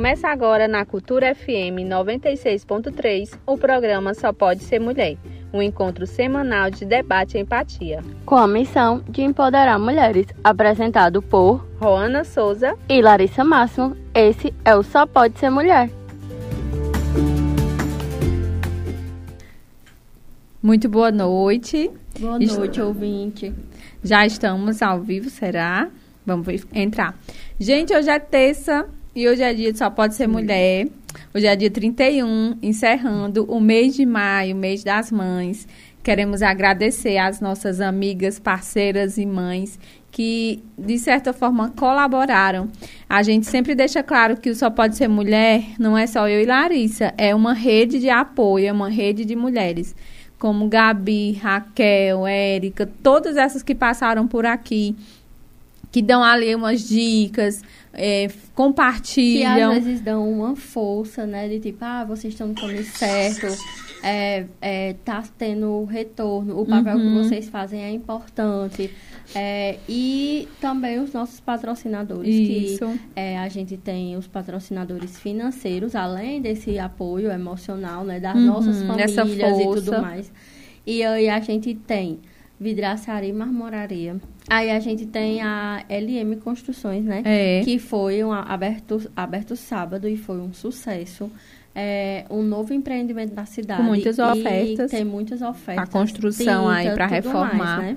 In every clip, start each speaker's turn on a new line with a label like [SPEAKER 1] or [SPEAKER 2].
[SPEAKER 1] Começa agora na Cultura FM 96.3 o programa Só Pode Ser Mulher, um encontro semanal de debate e empatia.
[SPEAKER 2] Com a missão de empoderar mulheres, apresentado por
[SPEAKER 1] Roana Souza
[SPEAKER 2] e Larissa Máximo, esse é o Só Pode Ser Mulher.
[SPEAKER 1] Muito boa noite.
[SPEAKER 2] Boa noite, ouvinte.
[SPEAKER 1] Já estamos ao vivo, será? Vamos entrar. Gente, hoje é terça e hoje é dia de Só Pode Ser Mulher. Hoje é dia 31, encerrando o mês de maio, mês das mães. Queremos agradecer às nossas amigas, parceiras e mães que, de certa forma, colaboraram. A gente sempre deixa claro que o Só Pode Ser Mulher não é só eu e Larissa, é uma rede de apoio, é uma rede de mulheres. Como Gabi, Raquel, Érica, todas essas que passaram por aqui, que dão ali umas dicas, é, compartilham.
[SPEAKER 2] Que às vezes dão uma força, né? De tipo, ah, vocês estão no caminho certo, é, é, tá tendo retorno, o papel uhum. que vocês fazem é importante. É, e também os nossos patrocinadores, Isso. que é, a gente tem os patrocinadores financeiros, além desse apoio emocional, né? Das uhum, nossas famílias e tudo mais. E aí a gente tem vidraçaria e marmoraria. Aí a gente tem a LM Construções, né?
[SPEAKER 1] É.
[SPEAKER 2] Que foi um aberto, aberto sábado e foi um sucesso. É um novo empreendimento na cidade.
[SPEAKER 1] Com muitas ofertas.
[SPEAKER 2] tem muitas ofertas.
[SPEAKER 1] A construção tinta, aí para reformar. Mais, né?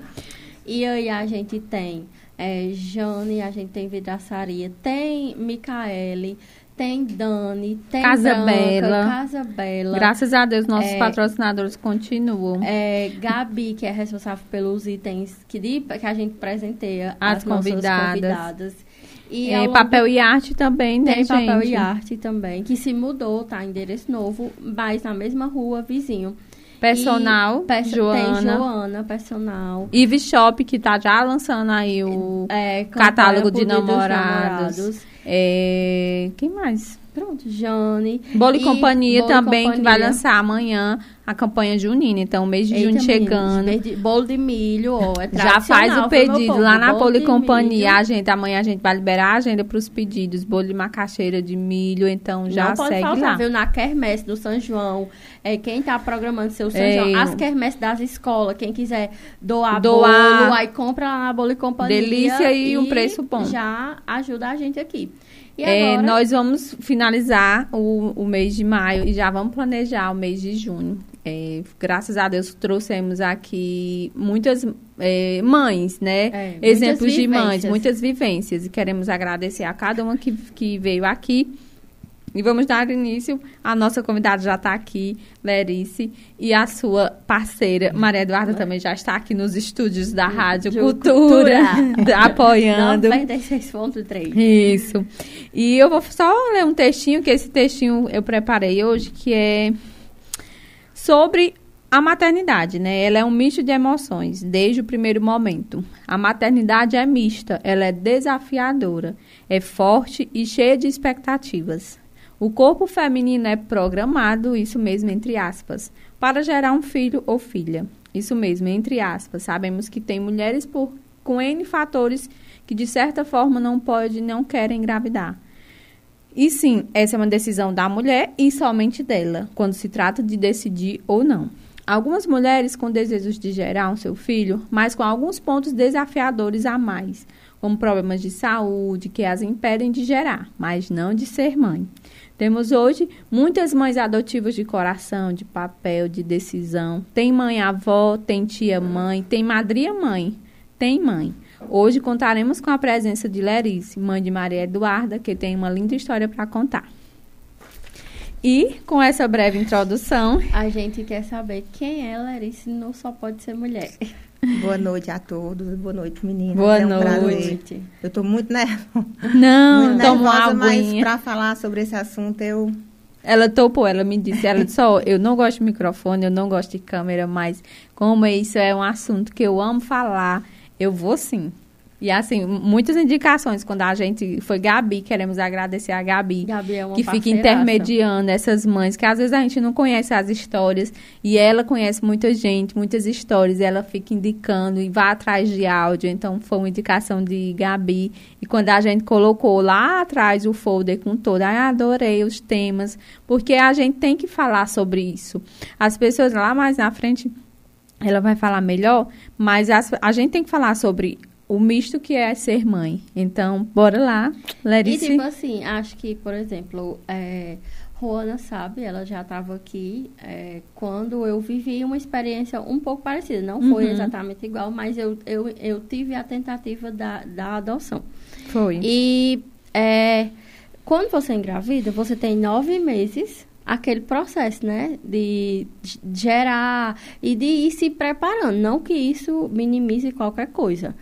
[SPEAKER 2] E aí a gente tem é, Jane, a gente tem vidraçaria, tem Micaele, tem Dani, tem
[SPEAKER 1] Casa
[SPEAKER 2] Branca,
[SPEAKER 1] Bela.
[SPEAKER 2] Casa Bela.
[SPEAKER 1] Graças a Deus, nossos é, patrocinadores continuam.
[SPEAKER 2] É, Gabi, que é responsável pelos itens que, de, que a gente presenteia
[SPEAKER 1] as, as convidadas. convidadas. E é, papel e arte também, né,
[SPEAKER 2] Tem
[SPEAKER 1] gente?
[SPEAKER 2] papel e arte também, que se mudou, tá? Endereço novo, mas na mesma rua, vizinho.
[SPEAKER 1] Personal, perso Joana.
[SPEAKER 2] Tem Joana, personal.
[SPEAKER 1] Eve Shop, que tá já lançando aí o é, catálogo de namorados. namorados. É, quem mais?
[SPEAKER 2] Pronto, Jane.
[SPEAKER 1] Bolo e Companhia Bolo também, Companhia. que vai lançar amanhã a campanha junina. Então, mês de Eita, junho chegando.
[SPEAKER 2] Bolo de milho, ó, é
[SPEAKER 1] Já faz o pedido lá na Bolo e Companhia. A gente, amanhã a gente vai liberar a agenda para os pedidos. Bolo de macaxeira de milho, então já Não segue faltar, lá.
[SPEAKER 2] viu? Na quermesse do São João. É, quem está programando seu São João. É. As quermesses das escolas. Quem quiser doar, doar bolo, aí compra lá na Bolo e Companhia.
[SPEAKER 1] Delícia e, e um preço bom.
[SPEAKER 2] Já ajuda a gente aqui.
[SPEAKER 1] É, nós vamos finalizar o, o mês de maio e já vamos planejar o mês de junho. É, graças a Deus trouxemos aqui muitas é, mães, né? É, Exemplos de mães, muitas vivências. E queremos agradecer a cada uma que, que veio aqui e vamos dar início. A nossa convidada já está aqui, Lerice, e a sua parceira, Maria Eduarda, também já está aqui nos estúdios da Rádio Cultura, Cultura. apoiando.
[SPEAKER 2] 96.3.
[SPEAKER 1] Isso. E eu vou só ler um textinho, que esse textinho eu preparei hoje, que é sobre a maternidade, né? Ela é um misto de emoções desde o primeiro momento. A maternidade é mista, ela é desafiadora, é forte e cheia de expectativas. O corpo feminino é programado, isso mesmo, entre aspas, para gerar um filho ou filha. Isso mesmo, entre aspas. Sabemos que tem mulheres por, com N fatores que, de certa forma, não podem não querem engravidar. E sim, essa é uma decisão da mulher e somente dela, quando se trata de decidir ou não. Algumas mulheres com desejos de gerar um seu filho, mas com alguns pontos desafiadores a mais, como problemas de saúde que as impedem de gerar, mas não de ser mãe. Temos hoje muitas mães adotivas de coração, de papel, de decisão. Tem mãe avó, tem tia mãe, tem madrinha mãe, tem mãe. Hoje contaremos com a presença de Lerice, mãe de Maria Eduarda, que tem uma linda história para contar. E com essa breve introdução,
[SPEAKER 2] a gente quer saber quem é Lerice não só pode ser mulher.
[SPEAKER 3] Boa noite a todos. Boa noite, meninas.
[SPEAKER 1] Boa
[SPEAKER 3] é um
[SPEAKER 1] noite.
[SPEAKER 3] Eu estou muito nervosa.
[SPEAKER 1] Não, muito
[SPEAKER 3] nervosa, mas para falar sobre esse assunto eu
[SPEAKER 1] ela topou, ela me disse, ela disse, ó, oh, eu não gosto de microfone, eu não gosto de câmera, mas como isso é um assunto que eu amo falar, eu vou sim. E assim, muitas indicações quando a gente foi Gabi, queremos agradecer a Gabi,
[SPEAKER 2] Gabi é uma
[SPEAKER 1] que fica
[SPEAKER 2] parceiraça.
[SPEAKER 1] intermediando essas mães, que às vezes a gente não conhece as histórias e ela conhece muita gente, muitas histórias, e ela fica indicando e vai atrás de áudio. Então foi uma indicação de Gabi. E quando a gente colocou lá atrás o folder com todo, ai, adorei os temas, porque a gente tem que falar sobre isso. As pessoas lá mais na frente ela vai falar melhor, mas as- a gente tem que falar sobre o misto que é ser mãe. Então, bora lá,
[SPEAKER 2] E
[SPEAKER 1] Lerice.
[SPEAKER 2] tipo assim, acho que, por exemplo, é, Juana sabe, ela já estava aqui é, quando eu vivi uma experiência um pouco parecida. Não foi
[SPEAKER 1] Uhum.
[SPEAKER 2] exatamente igual, mas eu, eu, eu tive a tentativa da, da adoção.
[SPEAKER 1] Foi.
[SPEAKER 2] E é, quando você engravida, você tem nove meses aquele processo, né? De gerar e de ir se preparando. Não que isso minimize qualquer coisa.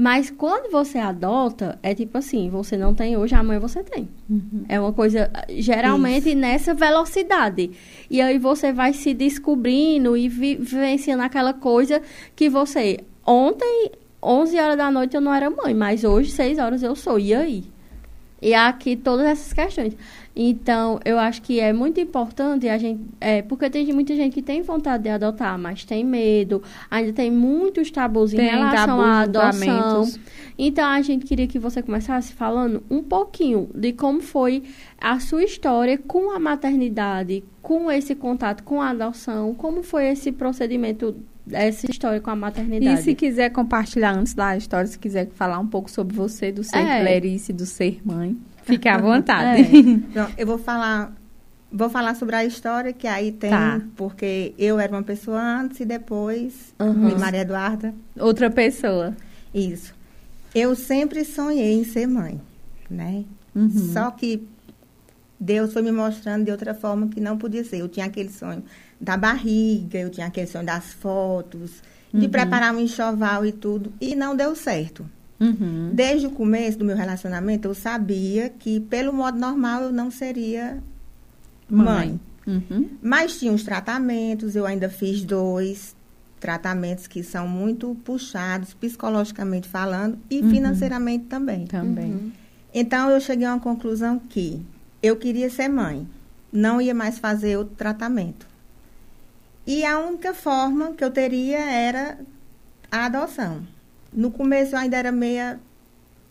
[SPEAKER 2] Mas quando você adota, é tipo assim, você não tem hoje, amanhã você tem.
[SPEAKER 1] Uhum.
[SPEAKER 2] É uma coisa, geralmente, nessa velocidade. E aí você vai se descobrindo e vi- vivenciando aquela coisa que você... Ontem, 11 horas da noite, eu não era mãe, mas hoje, 6 horas, eu sou. E aí? E aqui todas essas questões. Então, eu acho que é muito importante a gente. É, porque tem muita gente que tem vontade de adotar, mas tem medo. Ainda tem muitos tabus em
[SPEAKER 1] Tem
[SPEAKER 2] relação
[SPEAKER 1] tabus,
[SPEAKER 2] à adoção. Então, a gente queria que você começasse falando um pouquinho de como foi a sua história com a maternidade, com esse contato com a adoção, como foi esse procedimento, essa história com a maternidade.
[SPEAKER 1] E se quiser compartilhar antes da história, se quiser falar um pouco sobre você, do ser
[SPEAKER 2] É.
[SPEAKER 1] Clarice, do ser mãe, fique à vontade.
[SPEAKER 3] Pronto, eu vou falar, vou falar sobre a história que aí tem,
[SPEAKER 1] Tá.
[SPEAKER 3] porque eu era uma pessoa antes e depois,
[SPEAKER 2] Uhum.
[SPEAKER 3] e Maria Eduarda,
[SPEAKER 1] Outra pessoa.
[SPEAKER 3] isso. Eu sempre sonhei em ser mãe, né?
[SPEAKER 1] Uhum.
[SPEAKER 3] Só que Deus foi me mostrando de outra forma que não podia ser. Eu tinha aquele sonho da barriga, eu tinha aquele sonho das fotos, de
[SPEAKER 1] Uhum.
[SPEAKER 3] preparar um enxoval e tudo, e não deu certo.
[SPEAKER 1] Uhum.
[SPEAKER 3] Desde o começo do meu relacionamento, eu sabia que, pelo modo normal, eu não seria mãe.
[SPEAKER 1] Uhum.
[SPEAKER 3] Mas tinha os tratamentos, eu ainda fiz dois tratamentos que são muito puxados, psicologicamente falando, e
[SPEAKER 1] Uhum.
[SPEAKER 3] financeiramente também.
[SPEAKER 1] Também.
[SPEAKER 2] Uhum.
[SPEAKER 3] Então, eu cheguei a uma conclusão que eu queria ser mãe, não ia mais fazer outro tratamento. E a única forma que eu teria era a adoção. No começo, eu ainda era meia.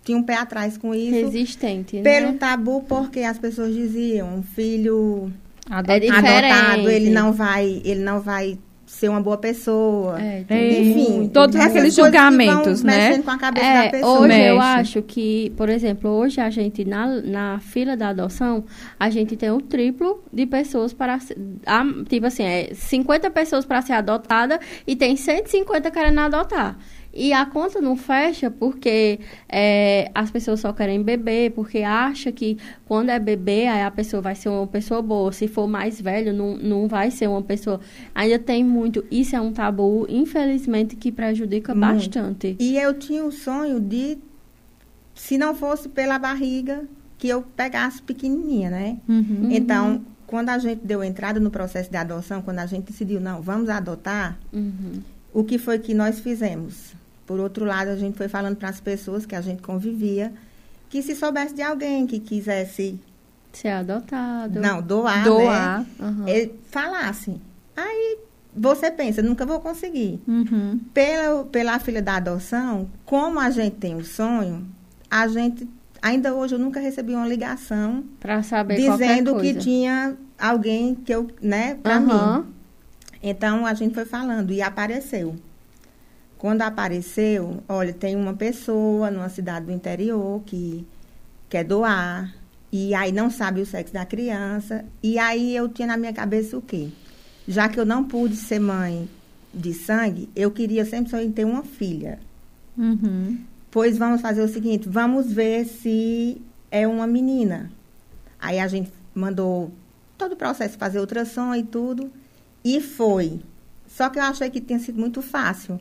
[SPEAKER 3] tinha um pé atrás com isso.
[SPEAKER 2] Resistente,
[SPEAKER 3] Pelo
[SPEAKER 2] né?
[SPEAKER 3] tabu, porque as pessoas diziam, um filho
[SPEAKER 2] É diferente.
[SPEAKER 3] adotado, ele não vai, ele não vai ser uma boa pessoa.
[SPEAKER 2] É,
[SPEAKER 1] É,
[SPEAKER 3] Enfim,
[SPEAKER 2] muito,
[SPEAKER 1] todos
[SPEAKER 2] né?
[SPEAKER 1] aqueles julgamentos, né?
[SPEAKER 3] com a cabeça
[SPEAKER 2] É,
[SPEAKER 3] da pessoa.
[SPEAKER 2] hoje eu
[SPEAKER 1] Mexe.
[SPEAKER 2] acho que, por exemplo, hoje a gente, na, na fila da adoção, a gente tem o triplo de pessoas para. a- tipo assim, é 50 pessoas para ser adotada e tem 150 querendo adotar. E a conta não fecha porque é, as pessoas só querem beber, porque acha que quando é bebê, aí a pessoa vai ser uma pessoa boa. Se for mais velho, não, não vai ser uma pessoa. Ainda tem muito. Isso é um tabu, infelizmente, que prejudica
[SPEAKER 3] Muito.
[SPEAKER 2] bastante.
[SPEAKER 3] E eu tinha o sonho de, se não fosse pela barriga, que eu pegasse pequenininha, né?
[SPEAKER 1] Uhum.
[SPEAKER 3] Então, quando a gente deu entrada no processo de adoção, quando a gente decidiu, não, vamos adotar,
[SPEAKER 2] Uhum.
[SPEAKER 3] o que foi que nós fizemos? Por outro lado, a gente foi falando para as pessoas que a gente convivia, que se soubesse de alguém que quisesse,
[SPEAKER 2] Ser adotado.
[SPEAKER 3] não, doar,
[SPEAKER 1] Doar.
[SPEAKER 3] né? Ele falasse. Aí você pensa, nunca vou conseguir.
[SPEAKER 1] Uhum.
[SPEAKER 3] Pela, pela filha da adoção, como a gente tem o sonho, a gente, ainda hoje eu nunca recebi uma ligação
[SPEAKER 2] Pra saber
[SPEAKER 3] dizendo que tinha alguém que eu, né, pra
[SPEAKER 2] Aham.
[SPEAKER 3] mim. Então a gente foi falando e apareceu. Quando apareceu, olha, tem uma pessoa numa cidade do interior que quer doar e aí não sabe o sexo da criança. E aí eu tinha na minha cabeça o quê? Já que eu não pude ser mãe de sangue, eu queria sempre só ter uma filha.
[SPEAKER 1] Uhum.
[SPEAKER 3] Pois vamos fazer o seguinte, vamos ver se é uma menina. Aí a gente mandou todo o processo fazer ultrassom e tudo, e foi. Só que eu achei que tinha sido muito fácil.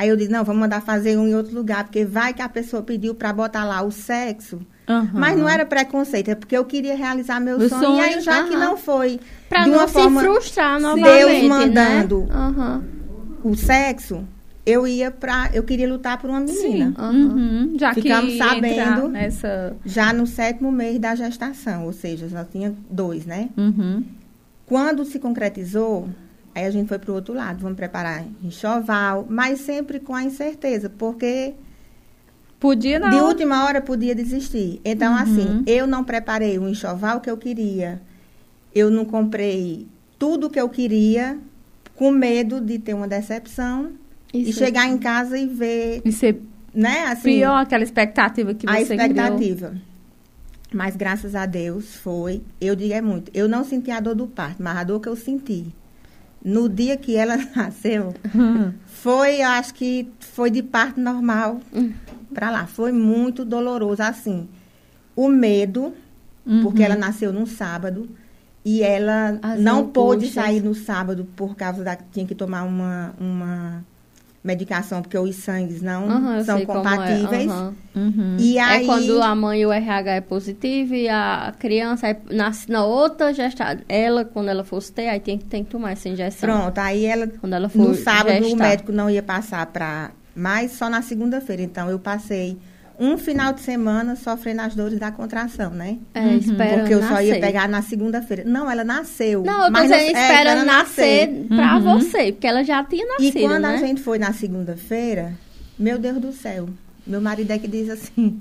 [SPEAKER 3] Aí eu disse, não, vamos mandar fazer um em outro lugar, porque vai que a pessoa pediu para botar lá o sexo.
[SPEAKER 1] Aham.
[SPEAKER 3] Mas não era preconceito, é porque eu queria realizar meu
[SPEAKER 1] O
[SPEAKER 3] sonho. E aí,
[SPEAKER 1] sonho,
[SPEAKER 3] já que
[SPEAKER 2] aham.
[SPEAKER 3] não foi
[SPEAKER 2] Pra
[SPEAKER 3] de
[SPEAKER 2] não
[SPEAKER 3] uma
[SPEAKER 2] se
[SPEAKER 3] forma
[SPEAKER 2] frustrar
[SPEAKER 3] Deus
[SPEAKER 2] novamente,
[SPEAKER 3] mandando.
[SPEAKER 2] né? Aham.
[SPEAKER 3] o sexo, eu ia pra. Eu queria lutar por uma menina.
[SPEAKER 1] Uhum. Já
[SPEAKER 3] Ficamos
[SPEAKER 1] que
[SPEAKER 3] sabendo.
[SPEAKER 1] nessa...
[SPEAKER 3] Já no sétimo mês da gestação, ou seja, já tinha dois, né?
[SPEAKER 1] Uhum.
[SPEAKER 3] Quando se concretizou, aí a gente foi para o outro lado, vamos preparar enxoval, mas sempre com a incerteza, porque
[SPEAKER 1] Podia não.
[SPEAKER 3] de última hora podia desistir. Então,
[SPEAKER 1] Uhum.
[SPEAKER 3] assim, eu não preparei o enxoval que eu queria, eu não comprei tudo que eu queria, com medo de ter uma decepção e
[SPEAKER 2] Isso.
[SPEAKER 3] chegar em casa e ver,
[SPEAKER 1] E ser
[SPEAKER 3] né, assim,
[SPEAKER 1] pior aquela expectativa que
[SPEAKER 3] a
[SPEAKER 1] você criou.
[SPEAKER 3] expectativa. Mas graças a Deus foi, eu digo é muito. Eu não senti a dor do parto, mas a dor que eu senti no dia que ela nasceu
[SPEAKER 1] Hum.
[SPEAKER 3] foi, eu acho que foi de parto normal pra lá. Foi muito doloroso, assim. O medo, porque
[SPEAKER 1] Uhum.
[SPEAKER 3] ela nasceu num sábado e ela
[SPEAKER 2] As
[SPEAKER 3] não pôde sair no sábado por causa da tinha que tomar uma uma medicação porque os sangues não
[SPEAKER 2] eu
[SPEAKER 3] são
[SPEAKER 2] é,
[SPEAKER 3] compatíveis.
[SPEAKER 2] aham.
[SPEAKER 1] Uhum.
[SPEAKER 3] E aí
[SPEAKER 2] É quando a mãe o RH é positivo e a criança é- nasce na outra gestada. Ela, quando ela fosse ter, aí tem, tem que tomar essa injeção.
[SPEAKER 3] Pronto, aí ela
[SPEAKER 2] Quando ela for
[SPEAKER 3] no sábado o
[SPEAKER 2] gestar.
[SPEAKER 3] médico não ia passar para mais só na segunda-feira. Então eu passei um final de semana sofrendo as dores da contração, né?
[SPEAKER 2] É, esperando
[SPEAKER 3] Porque eu só ia
[SPEAKER 2] nascer.
[SPEAKER 3] pegar na segunda-feira. Não, ela nasceu.
[SPEAKER 2] Não, eu tô
[SPEAKER 3] mas
[SPEAKER 2] dizendo,
[SPEAKER 3] não- é,
[SPEAKER 2] esperando
[SPEAKER 3] esperando
[SPEAKER 2] nascer pra
[SPEAKER 1] Uhum.
[SPEAKER 2] você, porque ela já tinha nascido,
[SPEAKER 3] E quando
[SPEAKER 2] né?
[SPEAKER 3] a gente foi na segunda-feira, meu Deus do céu, meu marido é que diz assim,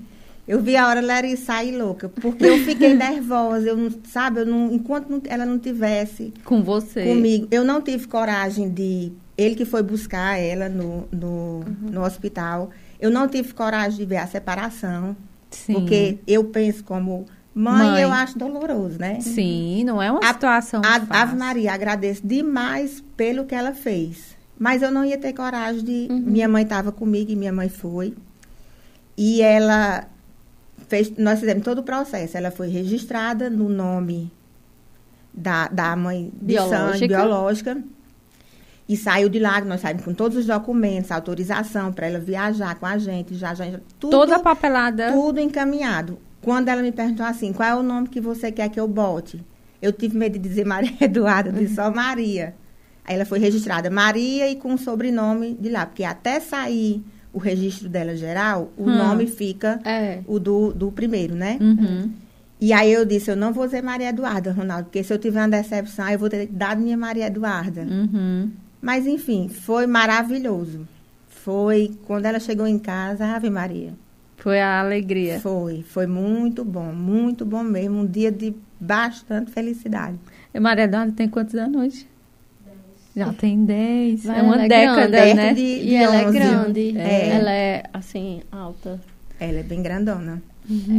[SPEAKER 3] eu vi a hora Larry sair louca, porque eu fiquei nervosa, eu não, sabe, eu não, enquanto não- ela não tivesse
[SPEAKER 1] Com você.
[SPEAKER 3] comigo, eu não tive coragem de, ele que foi buscar ela no, no, no hospital, eu não tive coragem de ver a separação,
[SPEAKER 1] Sim.
[SPEAKER 3] porque eu penso como mãe,
[SPEAKER 1] Mãe.
[SPEAKER 3] eu acho doloroso, né?
[SPEAKER 1] Sim, não é uma
[SPEAKER 3] A-
[SPEAKER 1] situação
[SPEAKER 3] A,
[SPEAKER 1] fácil.
[SPEAKER 3] Ave Maria, agradeço demais pelo que ela fez. Mas eu não ia ter coragem de.
[SPEAKER 2] Uhum.
[SPEAKER 3] Minha mãe estava comigo e minha mãe foi. E ela fez. Nós fizemos todo o processo. Ela foi registrada no nome da, da mãe de sangue
[SPEAKER 2] Biológica.
[SPEAKER 3] E saiu de lá, nós saímos com todos os documentos, autorização para ela viajar com a gente, já, já, tudo
[SPEAKER 1] Toda a papelada.
[SPEAKER 3] tudo encaminhado. Quando ela me perguntou assim, qual é o nome que você quer que eu bote? Eu tive medo de dizer Maria Eduarda, eu disse só Maria. Aí ela foi registrada Maria e com o sobrenome de lá, porque até sair o registro dela geral, o
[SPEAKER 1] Hum.
[SPEAKER 3] nome fica
[SPEAKER 2] É.
[SPEAKER 3] o do, do primeiro, né?
[SPEAKER 1] Uhum.
[SPEAKER 3] E aí eu disse, eu não vou dizer Maria Eduarda, Ronaldo, porque se eu tiver uma decepção, eu vou ter dado minha Maria Eduarda.
[SPEAKER 1] Uhum.
[SPEAKER 3] Mas enfim, foi maravilhoso. Foi quando ela chegou em casa, Ave Maria.
[SPEAKER 1] Foi a alegria.
[SPEAKER 3] Foi, foi muito bom, muito bom mesmo. Um dia de bastante felicidade.
[SPEAKER 1] E Maria Eduarda tem quantos anos hoje? Já tem 10.
[SPEAKER 2] Vai,
[SPEAKER 1] é uma
[SPEAKER 2] ela é
[SPEAKER 1] década,
[SPEAKER 3] grande.
[SPEAKER 1] né?
[SPEAKER 3] De-
[SPEAKER 2] E ela é
[SPEAKER 3] 11.
[SPEAKER 2] grande.
[SPEAKER 3] É.
[SPEAKER 2] Ela é, assim, alta.
[SPEAKER 3] Ela é bem grandona.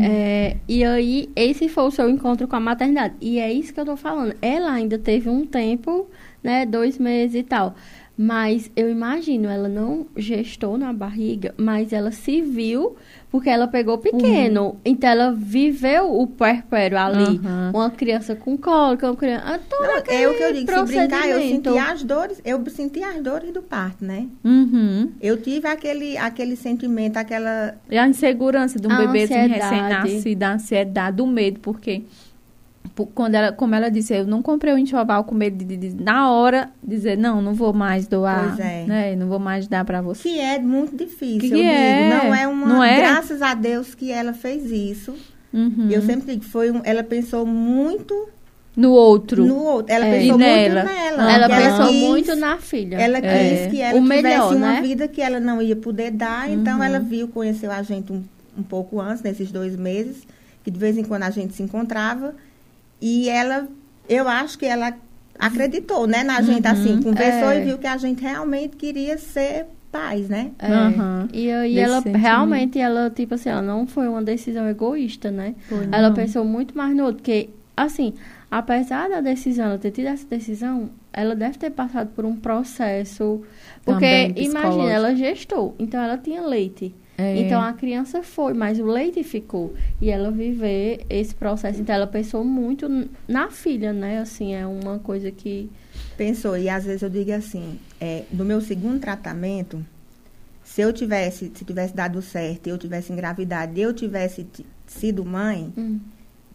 [SPEAKER 2] É, e aí, esse foi o seu encontro com a maternidade. E é isso que eu tô falando. Ela ainda teve um tempo, né? Dois meses e tal. Mas eu imagino, ela não gestou na barriga, mas ela se viu porque ela pegou pequeno. Então ela viveu o puerpério ali.
[SPEAKER 1] Uhum.
[SPEAKER 2] Uma criança com cólica, uma criança. ah, todo
[SPEAKER 3] Não, é o que eu digo, se brincar, eu senti as dores, eu senti as dores do parto, né?
[SPEAKER 1] Uhum.
[SPEAKER 3] Eu tive aquele, aquele sentimento, aquela.
[SPEAKER 1] E a insegurança de um
[SPEAKER 2] A ansiedade.
[SPEAKER 1] recém-nascido, a ansiedade, do medo, porque por- quando ela, como ela disse, eu não comprei o enxoval com medo de, de- de- na hora dizer, não, não vou mais doar,
[SPEAKER 3] Pois é.
[SPEAKER 1] né? Não vou mais dar pra você.
[SPEAKER 3] Que é muito difícil,
[SPEAKER 1] Que
[SPEAKER 3] eu
[SPEAKER 1] é?
[SPEAKER 3] digo. Não é uma.
[SPEAKER 1] Não é?
[SPEAKER 3] Graças a Deus que ela fez isso.
[SPEAKER 1] Uhum.
[SPEAKER 3] Eu sempre digo, foi um, ela pensou muito
[SPEAKER 1] No outro.
[SPEAKER 3] no outro. Ela
[SPEAKER 2] É.
[SPEAKER 3] pensou
[SPEAKER 1] E nela?
[SPEAKER 3] muito nela.
[SPEAKER 2] Ela pensou
[SPEAKER 3] quis-
[SPEAKER 2] muito na filha.
[SPEAKER 3] Ela
[SPEAKER 1] É.
[SPEAKER 3] quis que ela
[SPEAKER 2] O
[SPEAKER 3] tivesse
[SPEAKER 2] melhor,
[SPEAKER 3] uma
[SPEAKER 2] né?
[SPEAKER 3] vida que ela não ia poder dar,
[SPEAKER 1] Uhum.
[SPEAKER 3] então ela viu, conheceu a gente um, um pouco antes, nesses dois meses, que de vez em quando a gente se encontrava, e ela, eu acho que ela acreditou, né, na gente,
[SPEAKER 1] Uhum.
[SPEAKER 3] assim, conversou
[SPEAKER 2] É.
[SPEAKER 3] e viu que a gente realmente queria ser pais, né?
[SPEAKER 2] É.
[SPEAKER 1] Aham.
[SPEAKER 2] E aí ela
[SPEAKER 1] sentimento.
[SPEAKER 2] realmente, ela, tipo assim, ela não foi uma decisão egoísta, né?
[SPEAKER 1] Foi,
[SPEAKER 2] ela
[SPEAKER 1] não.
[SPEAKER 2] pensou muito mais no outro, porque, assim, apesar da decisão, ela ter tido essa decisão, ela deve ter passado por um processo. Porque, imagina, ela gestou, então ela tinha leite.
[SPEAKER 1] É.
[SPEAKER 2] Então a criança foi, mas o leite ficou. E ela viver esse processo. Então ela pensou muito na filha, né? Assim, é uma coisa que.
[SPEAKER 3] Pensou, e às vezes eu digo assim, é, no meu segundo tratamento, se eu tivesse, se tivesse dado certo, eu tivesse engravidado, eu tivesse ti- sido mãe,
[SPEAKER 2] Hum,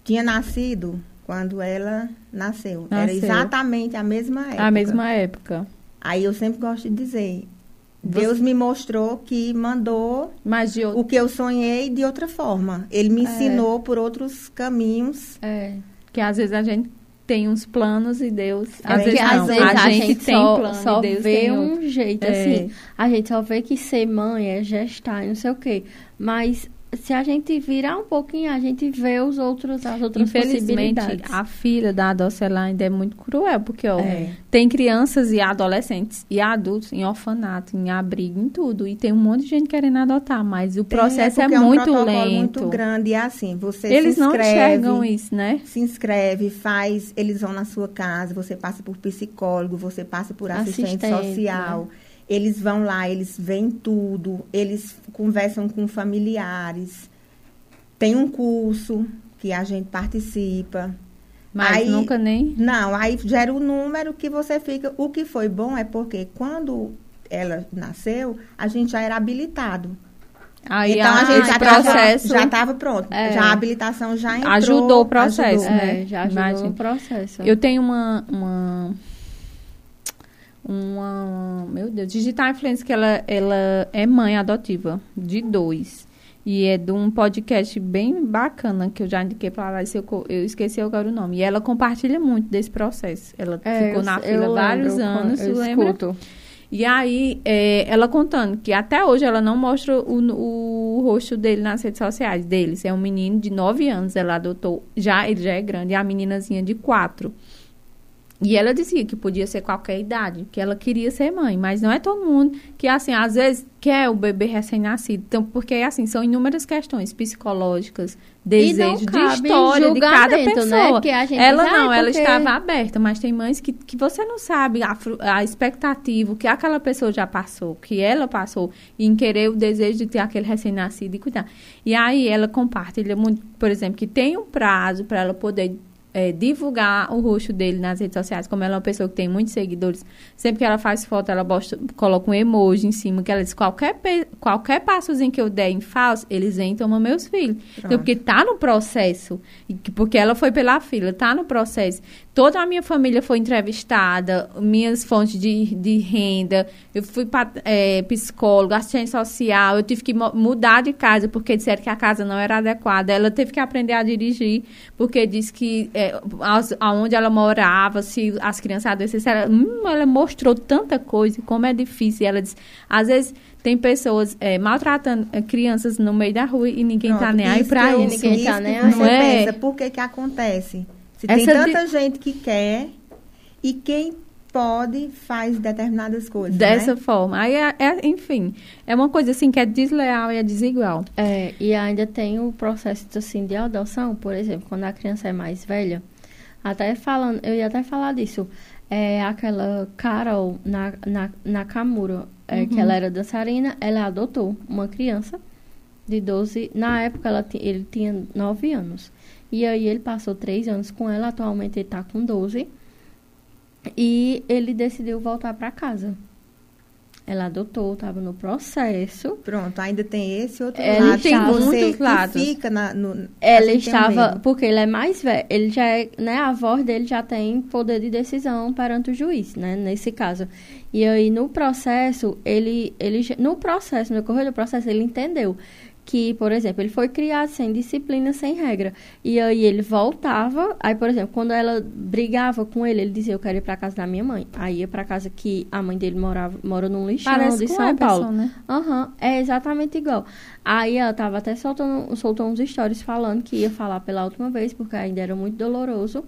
[SPEAKER 3] tinha nascido quando ela nasceu. Era
[SPEAKER 1] Nasceu.
[SPEAKER 3] exatamente a mesma época.
[SPEAKER 1] A mesma época.
[SPEAKER 3] Aí eu sempre gosto de dizer, Deus me mostrou que mandou
[SPEAKER 1] Mas outro,
[SPEAKER 3] o que eu sonhei de outra forma. Ele me
[SPEAKER 2] É.
[SPEAKER 3] ensinou por outros caminhos.
[SPEAKER 2] É.
[SPEAKER 1] que às vezes a gente tem uns planos e Deus.
[SPEAKER 3] É,
[SPEAKER 1] Às vezes não.
[SPEAKER 3] às vezes
[SPEAKER 1] a, gente, tem
[SPEAKER 2] só,
[SPEAKER 1] plano
[SPEAKER 2] só
[SPEAKER 1] e Deus
[SPEAKER 2] vê um jeito,
[SPEAKER 1] É.
[SPEAKER 2] assim. A gente só vê que ser mãe é gestar e não sei o quê. Mas se a gente virar um pouquinho, a gente vê os outros, as outras
[SPEAKER 1] Infelizmente,
[SPEAKER 2] possibilidades.
[SPEAKER 1] a filha da Docela ainda é muito cruel, porque ó,
[SPEAKER 3] É.
[SPEAKER 1] tem crianças e adolescentes e adultos em orfanato, em abrigo, em tudo. E tem um monte de gente querendo adotar, mas o
[SPEAKER 3] Tem,
[SPEAKER 1] processo é,
[SPEAKER 3] um
[SPEAKER 1] muito
[SPEAKER 3] protocolo
[SPEAKER 1] lento.
[SPEAKER 3] muito grande. E é assim, você
[SPEAKER 1] Eles
[SPEAKER 3] se
[SPEAKER 1] não
[SPEAKER 3] inscreve,
[SPEAKER 1] enxergam isso, né?
[SPEAKER 3] se inscreve, faz, eles vão na sua casa, você passa por psicólogo, você passa por assistente
[SPEAKER 2] Assistente,
[SPEAKER 3] social. Eles vão lá, eles veem tudo, eles conversam com familiares. Tem um curso que a gente participa.
[SPEAKER 1] Mas
[SPEAKER 3] Aí-
[SPEAKER 1] nunca nem.
[SPEAKER 3] Não, aí gera o número que você fica. O que foi bom é porque quando ela nasceu, a gente já era habilitado.
[SPEAKER 1] Aí
[SPEAKER 3] então a gente já
[SPEAKER 1] processo
[SPEAKER 3] já estava pronto.
[SPEAKER 2] É.
[SPEAKER 3] Já a habilitação já entrou.
[SPEAKER 1] Ajudou o processo,
[SPEAKER 3] ajudou.
[SPEAKER 1] né?
[SPEAKER 2] É, já ajudou
[SPEAKER 1] Imagina.
[SPEAKER 2] no processo.
[SPEAKER 1] Eu tenho uma, uma. Uma. Meu Deus, Digital Influencer, que ela, ela é mãe adotiva de dois. E é de um podcast bem bacana que eu já indiquei pra lá. Eu, eu esqueci agora o nome. E ela compartilha muito desse processo. Ela
[SPEAKER 2] É,
[SPEAKER 1] ficou
[SPEAKER 2] eu-
[SPEAKER 1] na fila
[SPEAKER 2] lembro,
[SPEAKER 1] vários
[SPEAKER 2] eu-
[SPEAKER 1] anos,
[SPEAKER 2] eu
[SPEAKER 1] lembra?
[SPEAKER 2] escuto.
[SPEAKER 1] E aí, é, ela contando que até hoje ela não mostra o, o rosto dele nas redes sociais deles. É um menino de 9 anos, ela adotou, já ele já é grande, e a meninazinha de 4. E ela dizia que podia ser qualquer idade, que ela queria ser mãe, mas não é todo mundo que, assim, às vezes quer o bebê recém-nascido. Então, porque, assim, são inúmeras questões psicológicas, desejo de história de cada
[SPEAKER 2] julgamento,
[SPEAKER 1] pessoa.
[SPEAKER 2] né?
[SPEAKER 1] Ela
[SPEAKER 2] diz, "Ah,
[SPEAKER 1] não, ela
[SPEAKER 2] porque-"
[SPEAKER 1] estava aberta, mas tem mães que, que você não sabe a, a expectativa, que aquela pessoa já passou, que ela passou, em querer o desejo de ter aquele recém-nascido e cuidar. E aí ela compartilha muito, por exemplo, que tem um prazo para ela poder é, divulgar o rosto dele nas redes sociais, como ela é uma pessoa que tem muitos seguidores, sempre que ela faz foto, ela bosta- coloca um emoji em cima, que ela diz, qualquer, qualquer passozinho que eu der em falso, eles vêm e tomam meus filhos. Então, porque tá no processo, que- porque ela foi pela fila, tá no processo. Toda a minha família foi entrevistada, minhas fontes de, de renda, eu fui para psicólogo, assistente social, eu tive que mudar de casa porque disseram que a casa não era adequada. Ela teve que aprender a dirigir porque disse que é, as- aonde ela morava, se as crianças adoecessem, ela, hum, ela mostrou tanta coisa, como é difícil. E ela disse, às vezes tem pessoas é, maltratando é, crianças no meio da rua e ninguém tá
[SPEAKER 3] Pronto,
[SPEAKER 1] nem aí
[SPEAKER 3] isso eu-
[SPEAKER 1] isso.
[SPEAKER 2] Ninguém tá
[SPEAKER 3] isso
[SPEAKER 2] nem
[SPEAKER 3] que
[SPEAKER 2] aí.
[SPEAKER 3] você
[SPEAKER 1] Não é?
[SPEAKER 3] pensa, por que que acontece? Se
[SPEAKER 1] Essa
[SPEAKER 3] tem tanta gente que quer e quem pode faz determinadas coisas,
[SPEAKER 1] Dessa
[SPEAKER 3] né?
[SPEAKER 1] forma. Aí, é, é- enfim, é uma coisa assim que é desleal e é desigual.
[SPEAKER 2] É, e ainda tem o processo assim, de adoção, por exemplo, quando a criança é mais velha. Até falando, eu ia até falar disso. É aquela Carol na, na, Nakamura, é, que ela era dançarina, ela adotou uma criança de 12. Na época ela, ele tinha 9 anos. E aí ele passou 3 anos com ela, atualmente ele tá com 12. E ele decidiu voltar para casa. Ela adotou, estava no processo.
[SPEAKER 3] Pronto, ainda tem esse outro
[SPEAKER 2] Ela
[SPEAKER 3] lado.
[SPEAKER 2] tem
[SPEAKER 1] muitos lados.
[SPEAKER 3] fica na, no,
[SPEAKER 2] Ela
[SPEAKER 3] assim,
[SPEAKER 2] estava, porque ele é mais velho, ele já é, né, a voz dele já tem poder de decisão perante o juiz, né, nesse caso. E aí no processo, ele, ele no processo, no decorrer do processo, ele entendeu que, por exemplo, ele foi criado sem disciplina, sem regra. E aí ele voltava, aí, por exemplo, quando ela brigava com ele, ele dizia, eu quero ir para casa da minha mãe. Aí ia para casa que a mãe dele morava, mora num lixão
[SPEAKER 1] Parece
[SPEAKER 2] de São Paulo.
[SPEAKER 1] né?
[SPEAKER 2] Aham, é exatamente igual. Aí ela tava até soltando, soltou uns stories falando que ia falar pela última vez, porque ainda era muito doloroso.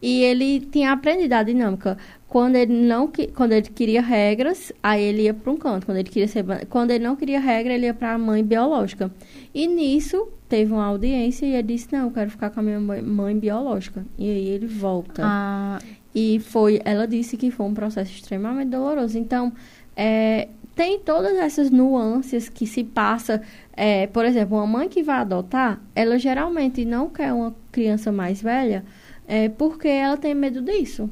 [SPEAKER 2] E ele tinha aprendido a dinâmica. Quando ele não quando ele queria regras, aí ele ia para um canto. Quando ele queria ser, quando ele não queria regra, ele ia para a mãe biológica. E nisso teve uma audiência e ele disse: "Não, eu quero ficar com a minha mãe, mãe biológica". E aí ele volta.
[SPEAKER 1] Ah,
[SPEAKER 2] E foi, ela disse que foi um processo extremamente doloroso. Então, é, tem todas essas nuances que se passa. é, por exemplo, uma mãe que vai adotar, ela geralmente não quer uma criança mais velha, é, porque ela tem medo disso.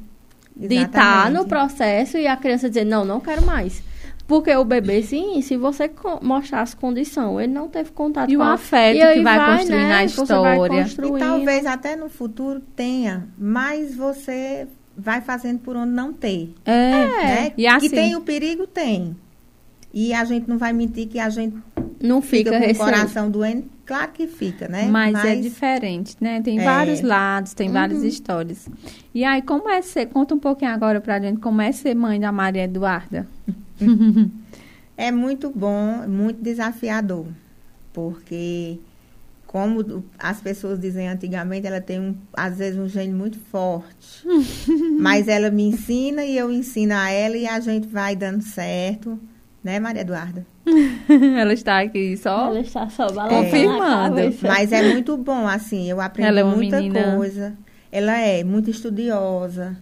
[SPEAKER 2] De estar no processo e a criança dizer, não, não quero mais. Porque o bebê, sim, se você mostrar as condições, ele não teve contato
[SPEAKER 1] E
[SPEAKER 2] com
[SPEAKER 1] o
[SPEAKER 2] a-
[SPEAKER 1] afeto
[SPEAKER 2] E
[SPEAKER 1] que vai construir na
[SPEAKER 2] né, vai
[SPEAKER 1] história.
[SPEAKER 3] E talvez até no futuro tenha, mas você vai fazendo por onde não ter.
[SPEAKER 1] é.
[SPEAKER 3] né?
[SPEAKER 1] E assim-
[SPEAKER 3] tem o perigo, tem. E a gente não vai mentir que a gente
[SPEAKER 2] Não fica,
[SPEAKER 3] fica, com o coração doendo. Claro que fica, né?
[SPEAKER 1] Mas, é diferente, né? Tem
[SPEAKER 3] É.
[SPEAKER 1] vários lados, tem várias
[SPEAKER 2] Uhum.
[SPEAKER 1] histórias. E aí, como é ser, conta um pouquinho agora pra gente, como é ser mãe da Maria Eduarda?
[SPEAKER 3] É muito bom, muito desafiador, porque como as pessoas dizem antigamente, ela tem um, às vezes um gênio muito forte. Mas ela me ensina e eu ensino a ela e a gente vai dando certo, né, Maria Eduarda?
[SPEAKER 1] Ela está aqui só
[SPEAKER 2] Ela está só balançando
[SPEAKER 1] Confirmando.
[SPEAKER 2] cabeça.
[SPEAKER 3] Mas é muito bom, assim, eu aprendi
[SPEAKER 1] Ela é uma
[SPEAKER 3] muita
[SPEAKER 1] menina-
[SPEAKER 3] coisa. Ela é muito estudiosa.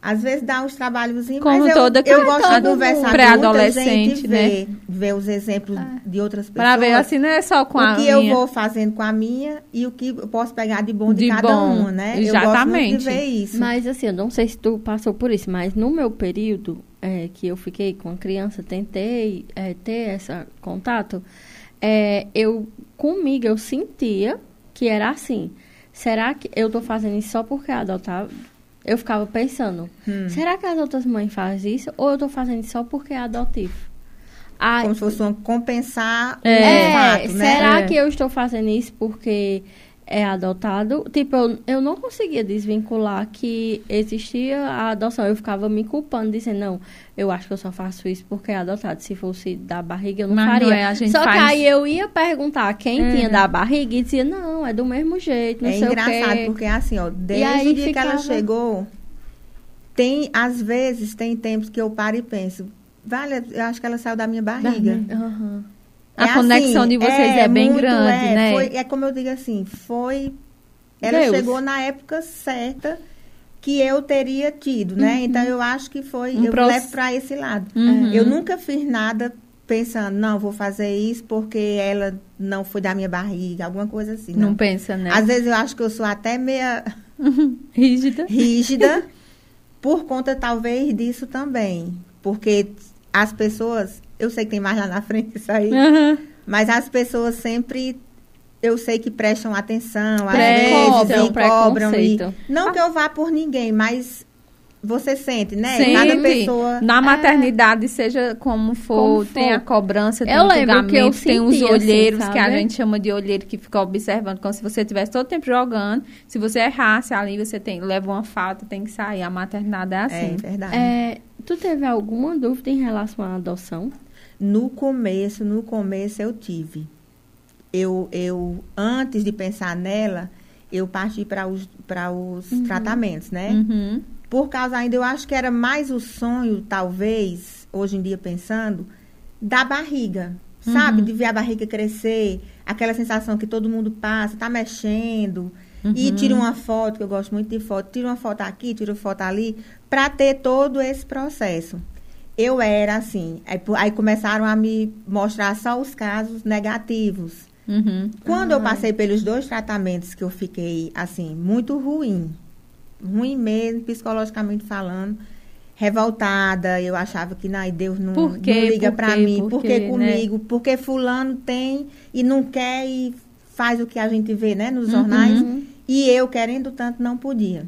[SPEAKER 3] Às vezes dá uns trabalhozinhos,
[SPEAKER 1] Como
[SPEAKER 3] mas eu,
[SPEAKER 1] toda
[SPEAKER 3] eu
[SPEAKER 1] criança,
[SPEAKER 3] gosto de conversar com muita
[SPEAKER 1] Pré-adolescente,
[SPEAKER 3] gente,
[SPEAKER 1] né?
[SPEAKER 3] ver, ver os exemplos de outras pessoas.
[SPEAKER 1] Pra ver assim, não é só com a
[SPEAKER 3] o que
[SPEAKER 1] minha.
[SPEAKER 3] eu vou fazendo com a minha e o que eu posso pegar de bom de,
[SPEAKER 1] De
[SPEAKER 3] cada
[SPEAKER 1] bom,
[SPEAKER 3] uma, né? Eu gosto
[SPEAKER 1] exatamente.
[SPEAKER 3] muito de ver isso.
[SPEAKER 2] Mas assim, eu não sei se tu passou por isso, mas no meu período é, que eu fiquei com a criança, tentei é, ter esse contato, é, eu comigo eu sentia que era assim. Será que eu tô fazendo isso só porque é adotado? Eu ficava pensando,
[SPEAKER 3] Hum.
[SPEAKER 2] será que as outras mães fazem isso? Ou eu tô fazendo isso só porque é adotivo?
[SPEAKER 3] Como se fosse uma compensar
[SPEAKER 1] É,
[SPEAKER 3] um fato, né?
[SPEAKER 2] será
[SPEAKER 1] É.
[SPEAKER 2] que eu estou fazendo isso porque é adotado? Tipo, eu, eu não conseguia desvincular que existia a adoção. Eu ficava me culpando, dizendo, não, eu acho que eu só faço isso porque é adotado. Se fosse da barriga, eu não
[SPEAKER 1] Mas não
[SPEAKER 2] faria.
[SPEAKER 1] é, a gente
[SPEAKER 2] só que
[SPEAKER 1] faz-
[SPEAKER 2] aí eu ia perguntar quem
[SPEAKER 1] É.
[SPEAKER 2] tinha da barriga e dizia, não, é do mesmo jeito, não
[SPEAKER 3] É
[SPEAKER 2] sei
[SPEAKER 3] engraçado,
[SPEAKER 2] o quê.
[SPEAKER 3] porque assim, ó, desde o dia que ela
[SPEAKER 2] ficava-
[SPEAKER 3] chegou, tem, às vezes, tem tempos que eu paro e penso, vale, eu acho que ela saiu da minha barriga.
[SPEAKER 2] Aham.
[SPEAKER 1] A conexão de vocês é bem grande,
[SPEAKER 3] é,
[SPEAKER 1] né?
[SPEAKER 3] Foi, é como eu digo assim, foi. Ela
[SPEAKER 2] Deus.
[SPEAKER 3] chegou na época certa que eu teria tido, né? Então eu acho que foi.
[SPEAKER 1] Um
[SPEAKER 3] eu levo para esse lado.
[SPEAKER 1] Uhum.
[SPEAKER 3] Eu nunca fiz nada pensando, não, vou fazer isso porque ela não foi da minha barriga, alguma coisa assim.
[SPEAKER 1] Não
[SPEAKER 3] Não.
[SPEAKER 1] pensa, né?
[SPEAKER 3] Às vezes eu acho que eu sou até meia
[SPEAKER 1] Rígida.
[SPEAKER 3] rígida por conta talvez disso também. Porque as pessoas, eu sei que tem mais lá na frente isso aí,
[SPEAKER 1] Aham.
[SPEAKER 3] mas as pessoas sempre eu sei que prestam atenção,
[SPEAKER 1] Prestam,
[SPEAKER 3] e cobram e não que eu vá por ninguém, mas você sente, né?
[SPEAKER 1] Sente.
[SPEAKER 3] Cada pessoa
[SPEAKER 1] Na maternidade, seja como for,
[SPEAKER 2] Como for.
[SPEAKER 1] tem a cobrança, tem
[SPEAKER 2] Eu
[SPEAKER 1] o
[SPEAKER 2] que eu
[SPEAKER 1] julgamento, tem os
[SPEAKER 2] senti assim,
[SPEAKER 1] olheiros, que a gente chama de olheiro, que fica observando, como se você estivesse todo tempo jogando. Se você errasse ali, você tem, leva uma falta, tem que sair. A maternidade é
[SPEAKER 3] é
[SPEAKER 1] assim.
[SPEAKER 3] verdade.
[SPEAKER 2] É, tu teve alguma dúvida em relação à adoção?
[SPEAKER 3] No começo, no começo eu tive. Eu, eu antes de pensar nela, eu parti para os, para os tratamentos, né?
[SPEAKER 1] Uhum.
[SPEAKER 3] Por causa ainda, eu acho que era mais o sonho, talvez, hoje em dia pensando, da barriga. Sabe? De ver a barriga crescer, aquela sensação que todo mundo passa, tá mexendo. E tira uma foto, que eu gosto muito de foto, tira uma foto aqui, tira uma foto ali, para ter todo esse processo. Eu era assim. Aí, aí começaram a me mostrar só os casos negativos.
[SPEAKER 1] Uhum.
[SPEAKER 3] Quando eu passei pelos dois tratamentos que eu fiquei, assim, muito ruim, ruim mesmo, psicologicamente falando, revoltada, eu achava que, não, Deus não, não liga
[SPEAKER 1] quê?
[SPEAKER 3] mim,
[SPEAKER 1] Por
[SPEAKER 3] por que
[SPEAKER 1] né?
[SPEAKER 3] comigo, porque fulano tem e não quer e faz o que a gente vê, né, nos jornais, e eu, querendo tanto, não podia.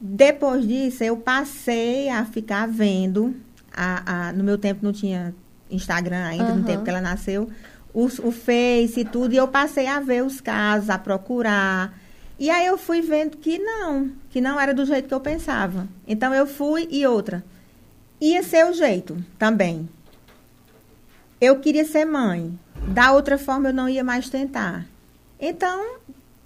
[SPEAKER 3] Depois disso, eu passei a ficar vendo, a, a- no meu tempo não tinha Instagram ainda, no
[SPEAKER 2] Aham.
[SPEAKER 3] tempo que ela nasceu, os- o Face e tudo, e eu passei a ver os casos, a procurar. E aí eu fui vendo que não, que não era do jeito que eu pensava. Então eu fui e outra. Ia ser o jeito também. Eu queria ser mãe. Da outra forma eu não ia mais tentar. Então,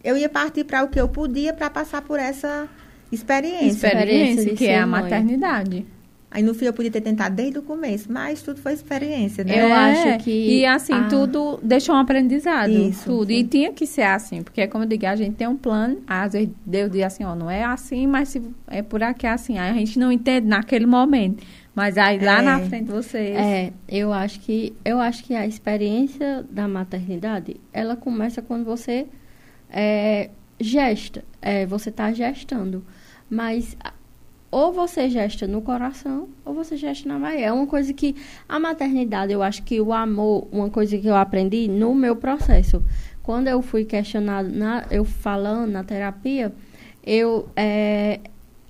[SPEAKER 3] eu ia partir para o que eu podia para passar por essa experiência.
[SPEAKER 1] Experiência, que é a
[SPEAKER 2] mãe.
[SPEAKER 1] maternidade.
[SPEAKER 3] Aí no fim eu podia ter tentado desde o começo, mas tudo foi experiência, né?
[SPEAKER 2] Eu
[SPEAKER 1] É,
[SPEAKER 2] acho que
[SPEAKER 1] E assim,
[SPEAKER 2] a-
[SPEAKER 1] tudo deixou um aprendizado.
[SPEAKER 3] Isso,
[SPEAKER 1] tudo.
[SPEAKER 3] sim.
[SPEAKER 1] E tinha que ser assim, porque como eu digo, a gente tem um plano, às vezes Deus diz assim, ó, não é assim, mas se é por aqui é assim. Aí a gente não entende naquele momento. Mas aí lá
[SPEAKER 3] É.
[SPEAKER 1] na frente vocês.
[SPEAKER 2] É, eu acho que eu acho que a experiência da maternidade, ela começa quando você é, gesta, é, você está gestando, mas ou você gesta no coração ou você gesta na Bahia. É uma coisa que a maternidade, eu acho que o amor, uma coisa que eu aprendi no meu processo, quando eu fui questionada, na, eu falando na terapia, eu é,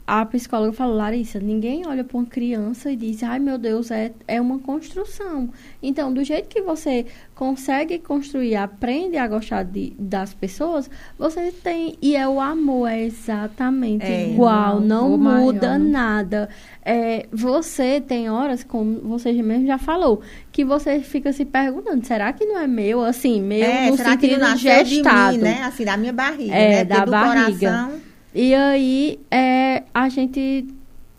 [SPEAKER 2] a psicóloga falou, Larissa, ninguém olha para uma criança e diz, ai meu Deus, é, é uma construção. Então, do jeito que você consegue construir, aprende a gostar de, das pessoas, você tem. E é o amor, é exatamente
[SPEAKER 3] É,
[SPEAKER 2] igual, não
[SPEAKER 1] o maior,
[SPEAKER 2] muda
[SPEAKER 1] né?
[SPEAKER 2] nada. É, você tem horas, como você mesmo já falou, que você fica se perguntando, será que não é meu? Assim, meu
[SPEAKER 3] É,
[SPEAKER 2] no
[SPEAKER 3] será que não
[SPEAKER 2] gestado.
[SPEAKER 3] de mim, né? Assim, da minha barriga,
[SPEAKER 2] É,
[SPEAKER 3] né?
[SPEAKER 2] da
[SPEAKER 3] Porque
[SPEAKER 2] barriga.
[SPEAKER 3] coração...
[SPEAKER 2] E aí, é, a gente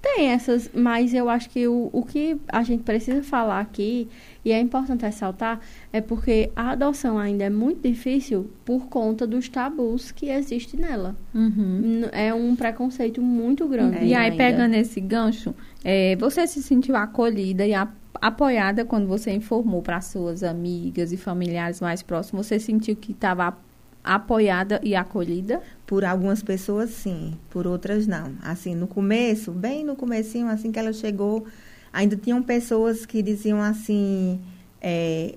[SPEAKER 2] tem essas, mas eu acho que o, o que a gente precisa falar aqui, e é importante ressaltar, é porque a adoção ainda é muito difícil por conta dos tabus que existem nela.
[SPEAKER 1] Uhum.
[SPEAKER 2] É um preconceito muito grande.
[SPEAKER 1] E aí,
[SPEAKER 2] ainda.
[SPEAKER 1] pegando esse gancho, é, você se sentiu acolhida e a- apoiada quando você informou para suas amigas e familiares mais próximos? Você sentiu que estava apoiada e acolhida?
[SPEAKER 3] Por algumas pessoas, sim. Por outras, não. Assim, no começo, bem no comecinho, assim que ela chegou, ainda tinham pessoas que diziam assim, é,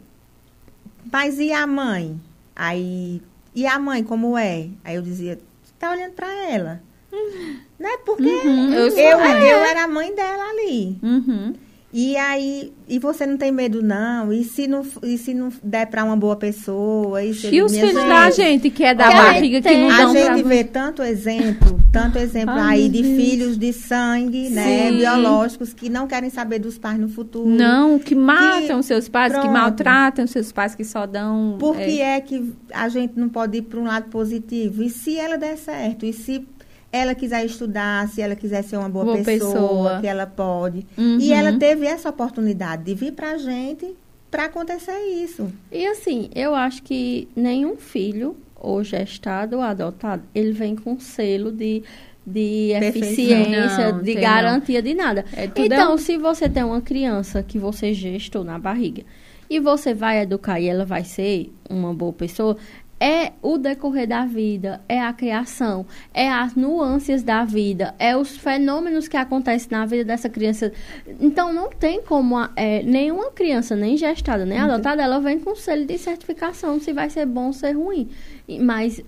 [SPEAKER 3] mas e a mãe? Aí, e a mãe, como é? Aí eu dizia, tá olhando para ela. Né? Porque
[SPEAKER 1] Uhum, eu
[SPEAKER 3] eu, eu,
[SPEAKER 1] é.
[SPEAKER 3] era a mãe dela ali.
[SPEAKER 1] Uhum.
[SPEAKER 3] E aí, e você não tem medo, não? E se não, e se não der para uma boa pessoa? E, se
[SPEAKER 1] E os filhos
[SPEAKER 3] gente,
[SPEAKER 1] da gente, que é da
[SPEAKER 2] Que
[SPEAKER 1] barriga, que não
[SPEAKER 3] a
[SPEAKER 1] dão
[SPEAKER 3] gente
[SPEAKER 1] pra...
[SPEAKER 3] vê tanto exemplo, tanto exemplo
[SPEAKER 1] Ai,
[SPEAKER 3] aí de
[SPEAKER 1] Deus.
[SPEAKER 3] filhos de sangue, né,
[SPEAKER 1] Sim.
[SPEAKER 3] biológicos, que não querem saber dos pais no futuro.
[SPEAKER 1] Não, que matam
[SPEAKER 3] Que-
[SPEAKER 1] seus pais, que
[SPEAKER 3] pronto.
[SPEAKER 1] maltratam seus pais, que só dão...
[SPEAKER 3] Por
[SPEAKER 1] é,
[SPEAKER 3] que é que a gente não pode ir para um lado positivo? E se ela der certo? E se ela quiser estudar, se ela quiser ser uma boa,
[SPEAKER 1] Boa
[SPEAKER 3] pessoa,
[SPEAKER 1] pessoa.
[SPEAKER 3] que ela pode.
[SPEAKER 1] Uhum.
[SPEAKER 3] E ela teve essa oportunidade de vir para a gente para acontecer isso.
[SPEAKER 2] E assim, eu acho que nenhum filho, ou gestado ou adotado, ele vem com selo de, de
[SPEAKER 3] Perfeição.
[SPEAKER 2] eficiência,
[SPEAKER 1] Não,
[SPEAKER 2] de garantia de nada.
[SPEAKER 1] É, tudo
[SPEAKER 2] então,
[SPEAKER 1] é um-
[SPEAKER 2] se você tem uma criança que você gestou na barriga e você vai educar e ela vai ser uma boa pessoa, é o decorrer da vida, é a criação, é as nuances da vida, é os fenômenos que acontecem na vida dessa criança. Então, não tem como a- é, nenhuma criança, nem gestada, nem adotada, ela vem com selo de certificação se vai ser bom ou ser ruim. Mas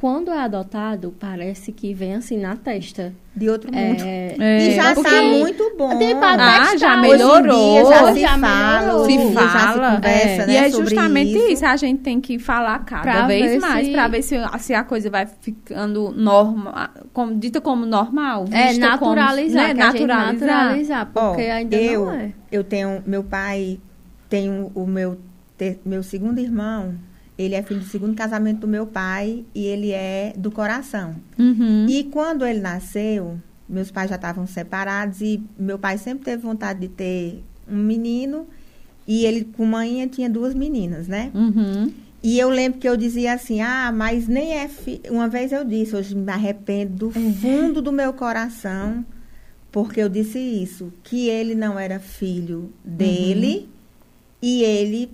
[SPEAKER 2] quando é adotado, parece que vem assim na testa.
[SPEAKER 3] De outro mundo.
[SPEAKER 2] É,
[SPEAKER 1] É,
[SPEAKER 3] e já está muito bom.
[SPEAKER 2] Tem
[SPEAKER 1] Ah, já melhorou.
[SPEAKER 3] Dia já se
[SPEAKER 2] Já
[SPEAKER 3] fala,
[SPEAKER 2] melhorou.
[SPEAKER 1] se fala,
[SPEAKER 3] conversa,
[SPEAKER 1] é.
[SPEAKER 3] né,
[SPEAKER 1] e é justamente isso.
[SPEAKER 3] isso.
[SPEAKER 1] a gente tem que falar cada
[SPEAKER 2] Pra
[SPEAKER 1] vez mais
[SPEAKER 2] se-
[SPEAKER 1] para ver se, se a coisa vai ficando normal, como, dita como normal,
[SPEAKER 2] É, naturalizar,
[SPEAKER 1] como, né, naturalizar.
[SPEAKER 2] naturalizar, porque ainda
[SPEAKER 3] eu,
[SPEAKER 2] não é.
[SPEAKER 3] Eu tenho, meu pai tem o- meu, te- meu segundo irmão, ele é filho do segundo casamento do meu pai e ele é do coração.
[SPEAKER 1] Uhum.
[SPEAKER 3] E quando ele nasceu, meus pais já estavam separados e meu pai sempre teve vontade de ter um menino e ele com manhã tinha duas meninas, né?
[SPEAKER 1] Uhum.
[SPEAKER 3] E eu lembro que eu dizia assim, ah, mas nem é fi... Uma vez eu disse, hoje me arrependo do fundo do meu coração, porque eu disse isso, que ele não era filho dele e ele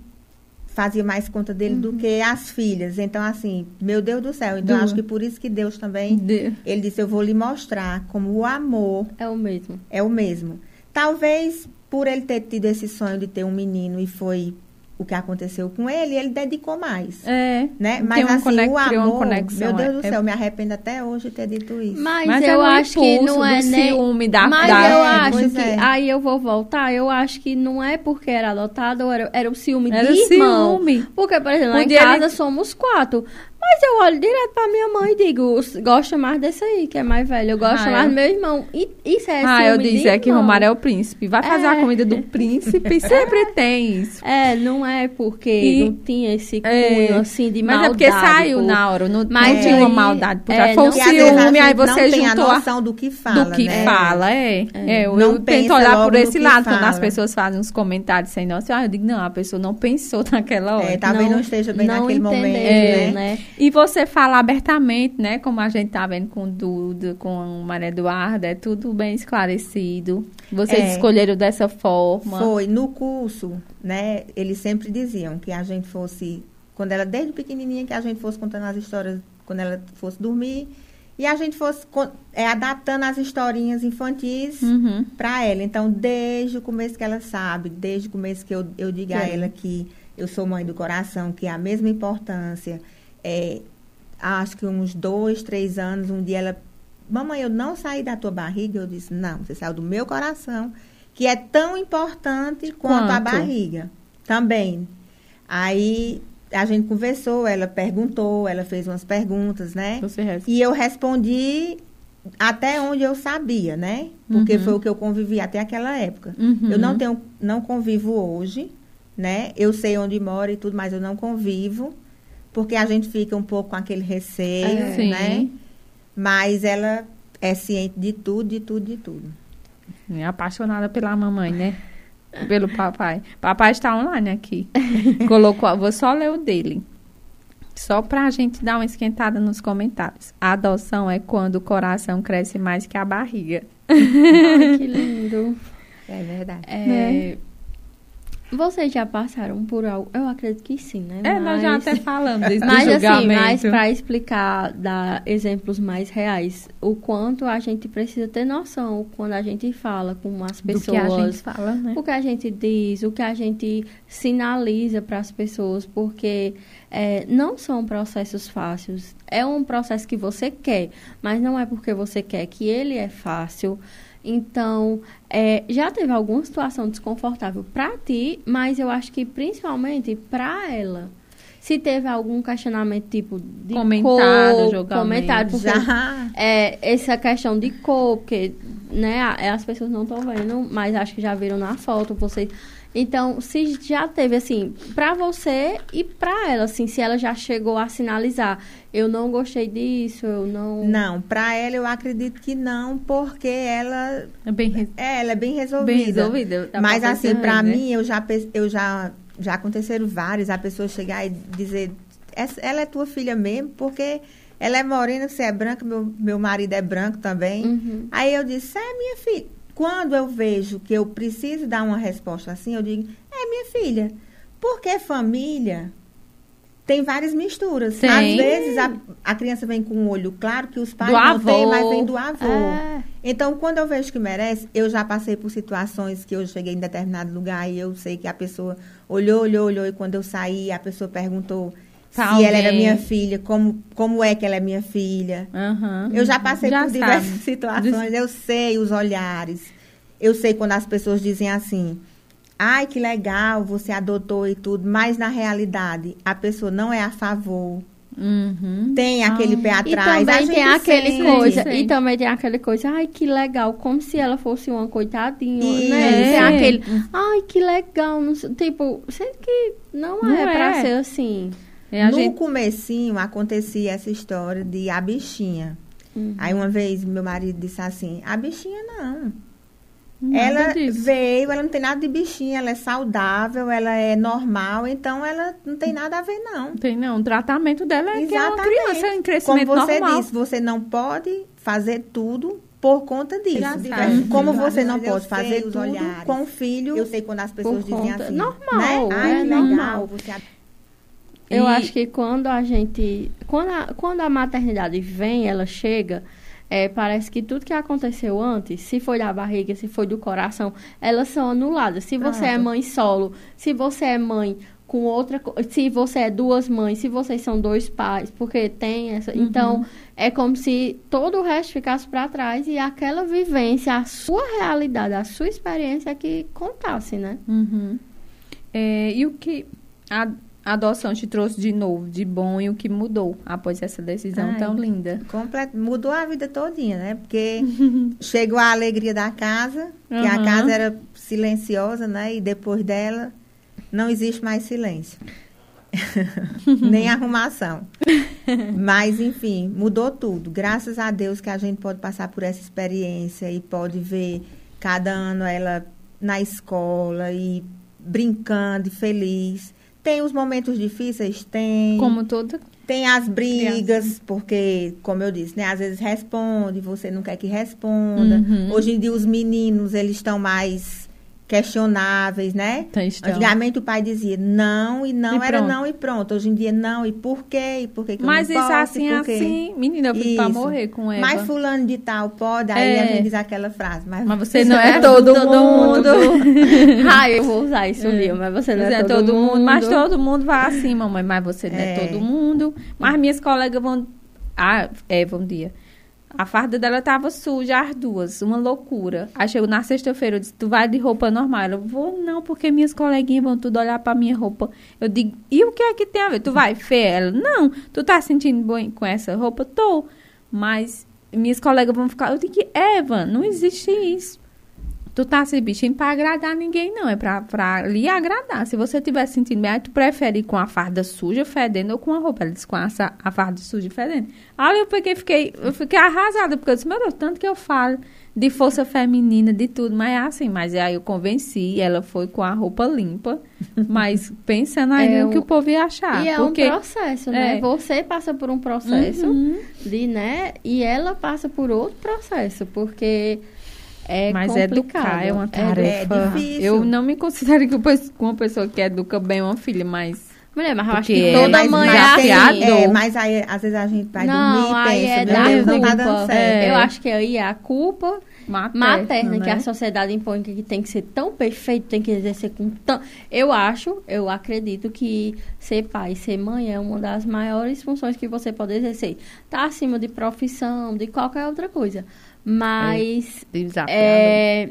[SPEAKER 3] fazia mais conta dele do que as filhas. Então, assim, meu Deus do céu. Então, acho que por isso que Deus também, ele disse, eu vou lhe mostrar como o amor
[SPEAKER 2] É o mesmo.
[SPEAKER 3] é o mesmo. Talvez por ele ter tido esse sonho de ter um menino e foi o que aconteceu com ele, ele dedicou mais.
[SPEAKER 1] É.
[SPEAKER 3] Né? Mas
[SPEAKER 1] um
[SPEAKER 3] assim,
[SPEAKER 1] conec-
[SPEAKER 3] o
[SPEAKER 1] criou uma
[SPEAKER 3] amor,
[SPEAKER 1] conexão,
[SPEAKER 3] meu Deus
[SPEAKER 1] é-
[SPEAKER 3] do céu, me arrependo até hoje de ter dito isso.
[SPEAKER 2] Mas,
[SPEAKER 1] Mas é
[SPEAKER 2] eu acho que não é nem...
[SPEAKER 1] ciúme da-
[SPEAKER 2] Mas
[SPEAKER 1] da-
[SPEAKER 2] eu
[SPEAKER 3] É,
[SPEAKER 2] acho que...
[SPEAKER 3] é.
[SPEAKER 2] Aí eu vou voltar, eu acho que não é porque era adotado, ou era, era o ciúme
[SPEAKER 1] Era
[SPEAKER 2] de irmão.
[SPEAKER 1] ciúme.
[SPEAKER 2] Porque, por exemplo, lá em casa
[SPEAKER 1] ele-
[SPEAKER 2] somos quatro. Mas eu olho direto pra minha mãe e digo, gosta mais desse aí, que é mais velho. Eu gosto
[SPEAKER 1] Ah,
[SPEAKER 2] mais
[SPEAKER 1] eu-
[SPEAKER 2] do meu irmão. E isso é
[SPEAKER 1] ah, eu disse é que. Romário é o príncipe. Vai fazer a
[SPEAKER 2] É.
[SPEAKER 1] comida do príncipe, sempre tem isso.
[SPEAKER 2] É, não é porque
[SPEAKER 1] E-
[SPEAKER 2] não tinha esse cunho,
[SPEAKER 1] É.
[SPEAKER 2] assim, de
[SPEAKER 1] Mas
[SPEAKER 2] maldade.
[SPEAKER 1] é porque saiu
[SPEAKER 2] pô.
[SPEAKER 1] na hora, não,
[SPEAKER 2] Mas
[SPEAKER 1] não tinha uma maldade por
[SPEAKER 2] é.
[SPEAKER 1] Foi
[SPEAKER 2] não-
[SPEAKER 3] a
[SPEAKER 1] ciúme, aí você
[SPEAKER 3] não tem a
[SPEAKER 1] juntou a
[SPEAKER 3] noção do que fala,
[SPEAKER 1] do que
[SPEAKER 3] né?
[SPEAKER 1] fala, é. é. eu,
[SPEAKER 3] Não
[SPEAKER 1] eu tento olhar por esse lado, quando as pessoas fazem uns comentários sem noção, ah, eu digo, não, a pessoa não pensou naquela hora.
[SPEAKER 3] É, talvez não, esteja bem
[SPEAKER 2] não
[SPEAKER 3] naquele momento,
[SPEAKER 2] entendeu,
[SPEAKER 3] né?
[SPEAKER 1] E você fala abertamente, né? Como a gente tá vendo com o Duda, com a Maria Eduarda, é tudo bem esclarecido. Vocês
[SPEAKER 3] É.
[SPEAKER 1] escolheram dessa forma.
[SPEAKER 3] Foi no curso, né? Eles sempre diziam que a gente fosse, quando ela desde pequenininha, que a gente fosse contando as histórias quando ela fosse dormir e a gente fosse é, adaptando as historinhas infantis
[SPEAKER 1] Uhum.
[SPEAKER 3] para ela. Então, desde o começo que ela sabe, desde o começo que eu, eu digo a
[SPEAKER 2] Sim.
[SPEAKER 3] ela que eu sou mãe do coração, que é a mesma importância. É, acho que uns dois, três anos, um dia ela mamãe, eu não saí da tua barriga. Eu disse, não, você saiu do meu coração, que é tão importante quanto, a
[SPEAKER 1] Quanto?
[SPEAKER 3] barriga. Também. Aí a gente conversou, ela perguntou, ela fez umas perguntas, né?
[SPEAKER 1] Você responde.
[SPEAKER 3] E eu respondi até onde eu sabia, né? Porque
[SPEAKER 1] Uhum.
[SPEAKER 3] foi o que eu convivi até aquela época.
[SPEAKER 1] Uhum.
[SPEAKER 3] Eu não tenho, não convivo hoje, né? Eu sei onde mora e tudo, mas eu não convivo, porque a gente fica um pouco com aquele receio,
[SPEAKER 1] É.
[SPEAKER 3] Né? Mas ela é ciente de tudo, de tudo, de tudo.
[SPEAKER 1] É apaixonada pela mamãe, né? Pelo papai. Papai está online aqui. Colocou, vou só ler o dele. Só pra gente dar uma esquentada nos comentários. A adoção é quando o coração cresce mais que a barriga.
[SPEAKER 2] Ai, que lindo.
[SPEAKER 3] É verdade.
[SPEAKER 2] É,
[SPEAKER 1] Né?
[SPEAKER 2] Vocês já passaram por algo? Eu acredito que sim, né?
[SPEAKER 1] É, nós já
[SPEAKER 2] Mas-
[SPEAKER 1] até falamos desse
[SPEAKER 2] Mas assim, mas para explicar, dar exemplos mais reais, o quanto a gente precisa ter noção quando a gente fala com as
[SPEAKER 1] do que a gente
[SPEAKER 2] pessoas,
[SPEAKER 1] fala, né?
[SPEAKER 2] o que a gente diz, o que a gente sinaliza para as pessoas, porque é, não são processos fáceis. É um processo que você quer, mas não é porque você quer que ele é fácil. Então, é, já teve alguma situação desconfortável para ti, mas eu acho que principalmente para ela. Se teve algum questionamento tipo de
[SPEAKER 1] Comentário,
[SPEAKER 2] cor,
[SPEAKER 1] julgamento.
[SPEAKER 2] comentário, porque é, essa questão de cor, porque né, as pessoas não estão vendo, mas acho que já viram na foto, vocês. Então, se já teve assim, pra você e pra ela, assim, se ela já chegou a sinalizar, eu não gostei disso, eu não.
[SPEAKER 3] Não, para ela eu acredito que não, porque ela
[SPEAKER 1] É bem, re-
[SPEAKER 3] é, ela é bem resolvida.
[SPEAKER 1] bem resolvido. Dá
[SPEAKER 3] Mas assim, pra
[SPEAKER 1] né?
[SPEAKER 3] mim, eu já, eu já, já aconteceram vários, a pessoa chegar e dizer, "Essa- ela é tua filha mesmo, porque ela é morena, você é branca, meu, meu marido é branco também.
[SPEAKER 2] Uhum.
[SPEAKER 3] Aí eu disse, é minha filha. Quando eu vejo que eu preciso dar uma resposta assim, eu digo, é minha filha. Porque família tem várias misturas.
[SPEAKER 1] Tem.
[SPEAKER 3] Às vezes a, a criança vem com um olho claro que os pais
[SPEAKER 1] Do
[SPEAKER 3] não
[SPEAKER 1] avô.
[SPEAKER 3] têm, mas vem do avô.
[SPEAKER 2] É.
[SPEAKER 3] Então, quando eu vejo que merece, eu já passei por situações que eu cheguei em determinado lugar e eu sei que a pessoa olhou, olhou, olhou, e quando eu saí, a pessoa perguntou
[SPEAKER 1] Pra
[SPEAKER 3] se ela era minha filha, como, como é que ela é minha filha.
[SPEAKER 1] Aham.
[SPEAKER 3] Eu já passei
[SPEAKER 1] Já
[SPEAKER 3] por diversas
[SPEAKER 1] sabe.
[SPEAKER 3] situações, eu sei os olhares. Eu sei quando as pessoas dizem assim: ai, que legal, você adotou e tudo, mas na realidade a pessoa não é a favor.
[SPEAKER 1] Uhum.
[SPEAKER 3] Tem aquele pé
[SPEAKER 2] E
[SPEAKER 3] atrás. a
[SPEAKER 2] também
[SPEAKER 3] gente
[SPEAKER 2] tem aquele
[SPEAKER 3] sente.
[SPEAKER 2] coisa,
[SPEAKER 1] Sim.
[SPEAKER 2] e também tem aquele coisa, ai que legal, como se ela fosse uma coitadinha,
[SPEAKER 3] Isso.
[SPEAKER 2] né? Tem
[SPEAKER 1] É.
[SPEAKER 2] aquele, ai que legal, não sei, tipo, sendo que não,
[SPEAKER 1] Não
[SPEAKER 2] é, pra
[SPEAKER 1] é.
[SPEAKER 2] ser assim.
[SPEAKER 1] A
[SPEAKER 3] no
[SPEAKER 1] gente...
[SPEAKER 3] comecinho acontecia essa história de a bichinha.
[SPEAKER 2] Uhum.
[SPEAKER 3] Aí uma vez meu marido disse assim, a bichinha não.
[SPEAKER 1] Nada
[SPEAKER 3] ela
[SPEAKER 1] disso.
[SPEAKER 3] veio, ela não tem nada de bichinha, ela é saudável, ela é normal, então ela não tem nada a ver, não.
[SPEAKER 1] Não tem não. O tratamento dela é que é uma criança em
[SPEAKER 3] Como
[SPEAKER 1] crescimento
[SPEAKER 3] você
[SPEAKER 1] normal.
[SPEAKER 3] disse, você não pode fazer tudo por conta disso.
[SPEAKER 1] Sabe.
[SPEAKER 3] Como você não Mas pode fazer os tudo
[SPEAKER 1] olhares.
[SPEAKER 3] com o filho. Eu sei quando as pessoas
[SPEAKER 2] Por
[SPEAKER 3] dizem
[SPEAKER 2] conta-
[SPEAKER 3] assim.
[SPEAKER 2] normal,
[SPEAKER 3] né? Ai,
[SPEAKER 2] é
[SPEAKER 3] que legal.
[SPEAKER 2] normal.
[SPEAKER 3] Você...
[SPEAKER 2] Eu
[SPEAKER 1] E-
[SPEAKER 2] acho que quando a gente. Quando a, quando a maternidade vem, ela chega, é, parece que tudo que aconteceu antes, se foi da barriga, se foi do coração, elas são anuladas. Se você é mãe solo, se você é mãe com outra. Se você é duas mães, se vocês são dois pais, porque tem essa.
[SPEAKER 1] Uhum.
[SPEAKER 2] Então, é como se todo o resto ficasse para trás e aquela vivência, a sua realidade, a sua experiência é que contasse, né?
[SPEAKER 1] Uhum. É, e o que a a adoção te trouxe de novo, de bom, e o que mudou após essa decisão
[SPEAKER 3] Ai.
[SPEAKER 1] tão linda?
[SPEAKER 3] Complet... Mudou a vida todinha, né? Porque chegou a alegria da casa, que a
[SPEAKER 1] Uhum.
[SPEAKER 3] casa era silenciosa, né? E depois dela não existe mais silêncio. Nem arrumação. Mas, enfim, mudou tudo. Graças a Deus que a gente pode passar por essa experiência e pode ver cada ano ela na escola e brincando e feliz. Tem os momentos difíceis? Tem.
[SPEAKER 1] Como toda.
[SPEAKER 3] Tem as brigas, porque, como eu disse, né? Às vezes responde, você não quer que responda.
[SPEAKER 1] Uhum.
[SPEAKER 3] Hoje em dia os meninos, eles estão mais questionáveis, né?
[SPEAKER 1] Então.
[SPEAKER 3] Antigamente o pai dizia não e não
[SPEAKER 1] E
[SPEAKER 3] era
[SPEAKER 1] pronto.
[SPEAKER 3] não e pronto. Hoje em dia não e por quê? E por que, que eu
[SPEAKER 1] Mas
[SPEAKER 3] não
[SPEAKER 1] isso
[SPEAKER 3] posso?
[SPEAKER 1] assim,
[SPEAKER 3] quê?
[SPEAKER 1] assim. Menina, eu fico pra morrer com ela.
[SPEAKER 3] Mas fulano de tal pode, aí
[SPEAKER 1] É.
[SPEAKER 3] a gente diz aquela frase. Mas,
[SPEAKER 1] Mas você não é todo mundo.
[SPEAKER 2] ah, eu vou usar isso um dia, mas você não
[SPEAKER 1] Mas
[SPEAKER 2] é, todo, mundo.
[SPEAKER 1] Mas todo mundo vai assim, mamãe. Mas você não é
[SPEAKER 3] É.
[SPEAKER 1] todo mundo. Mas minhas colegas vão. Ah, é, bom dia. A farda dela tava suja, as duas, uma loucura. Aí chegou na sexta-feira, eu disse, tu vai de roupa normal? Ela, vou não, porque minhas coleguinhas vão tudo olhar pra minha roupa. Eu digo, e o que é que tem a ver? Tu vai feia? Ela, não, tu tá sentindo bom com essa roupa? Tô, mas minhas colegas vão ficar... Eu digo, Eva, não existe isso. Tu tá se vestindo pra agradar ninguém, não. É pra, pra lhe agradar. Se você estiver sentindo bem, aí tu prefere ir com a farda suja, fedendo, ou com a roupa. Ela disse com a, a farda suja, fedendo. Aí eu peguei, fiquei, eu fiquei arrasada, porque eu disse, meu Deus, tanto que eu falo de força feminina, de tudo, mas é assim. Mas aí eu convenci, ela foi com a roupa limpa, mas pensando aí é no que o povo ia achar.
[SPEAKER 2] E é
[SPEAKER 1] porque,
[SPEAKER 2] um processo, né? É. Você passa por um processo, uhum. de, né? E ela passa por outro processo, porque é Mas complicado. educar
[SPEAKER 1] é uma tarefa. É, difícil. Eu não me considero que uma pessoa que educa bem uma filha, mas
[SPEAKER 2] Mulher, mas eu acho que toda é mãe é assim.
[SPEAKER 3] É, mas aí, às vezes a gente vai não, dormir e pensa, é da Deus, não tá dando certo.
[SPEAKER 2] É. Eu acho que aí é a culpa materna, materna né? que a sociedade impõe que tem que ser tão perfeito, tem que exercer com tão... Eu acho, eu acredito que ser pai, ser mãe é uma das maiores funções que você pode exercer. Tá acima de profissão, de qualquer outra coisa. Mas é,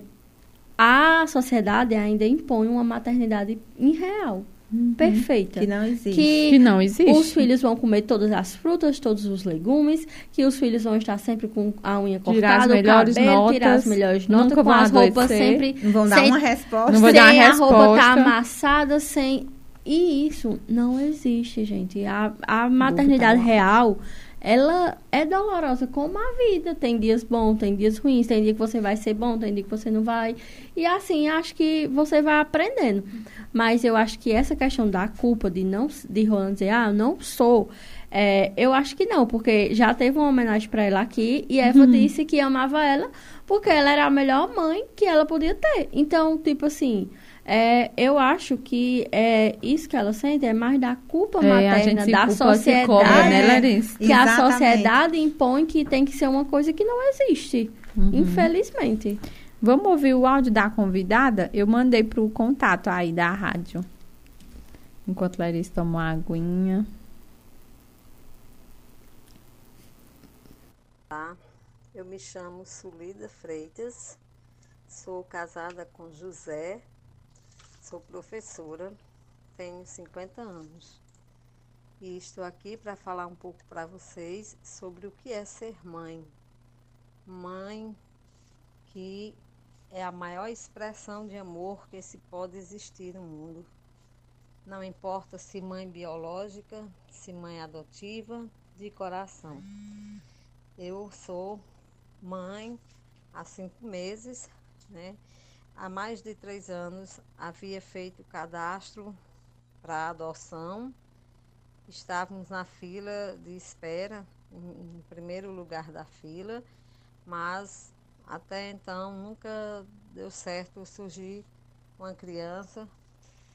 [SPEAKER 2] a sociedade ainda impõe uma maternidade irreal. Uhum. Perfeita.
[SPEAKER 3] Que não existe.
[SPEAKER 2] Que,
[SPEAKER 1] que, não existe.
[SPEAKER 2] Os filhos vão comer todas as frutas, todos os legumes, que os filhos vão estar sempre com a unha cortada, o cabelo, notas, tirar as melhores notas, com as roupas sempre...
[SPEAKER 3] Não vão dar sem, uma resposta.
[SPEAKER 2] Não vão dar uma resposta. a roupa tá amassada, sem... E isso não existe, gente. A, a maternidade real ela é dolorosa como a vida. Tem dias bons, tem dias ruins, tem dia que você vai ser bom, tem dia que você não vai. E assim, acho que você vai aprendendo. Mas eu acho que essa questão da culpa de não de Roland dizer, ah, eu não sou. É, eu acho que não, porque já teve uma homenagem para ela aqui e Eva uhum. disse que amava ela porque ela era a melhor mãe que ela podia ter. Então, tipo assim, é, eu acho que é, isso que ela sente é mais da culpa é, materna da culpa sociedade. Cobra, né, Larissa? Que Exatamente. a sociedade impõe que tem que ser uma coisa que não existe. Uhum. Infelizmente.
[SPEAKER 1] Vamos ouvir o áudio da convidada? Eu mandei para o contato aí da rádio. Enquanto Larissa toma uma aguinha.
[SPEAKER 4] Olá, eu me chamo Sulida Freitas, sou casada com José Sou professora, tenho 50 anos e estou aqui para falar um pouco para vocês sobre o que é ser mãe. Mãe que é a maior expressão de amor que se pode existir no mundo. Não importa se mãe biológica, se mãe adotiva, de coração. Eu sou mãe há cinco meses, né? Há mais de três anos havia feito cadastro para adoção. Estávamos na fila de espera, em primeiro lugar da fila, mas até então nunca deu certo surgir uma criança.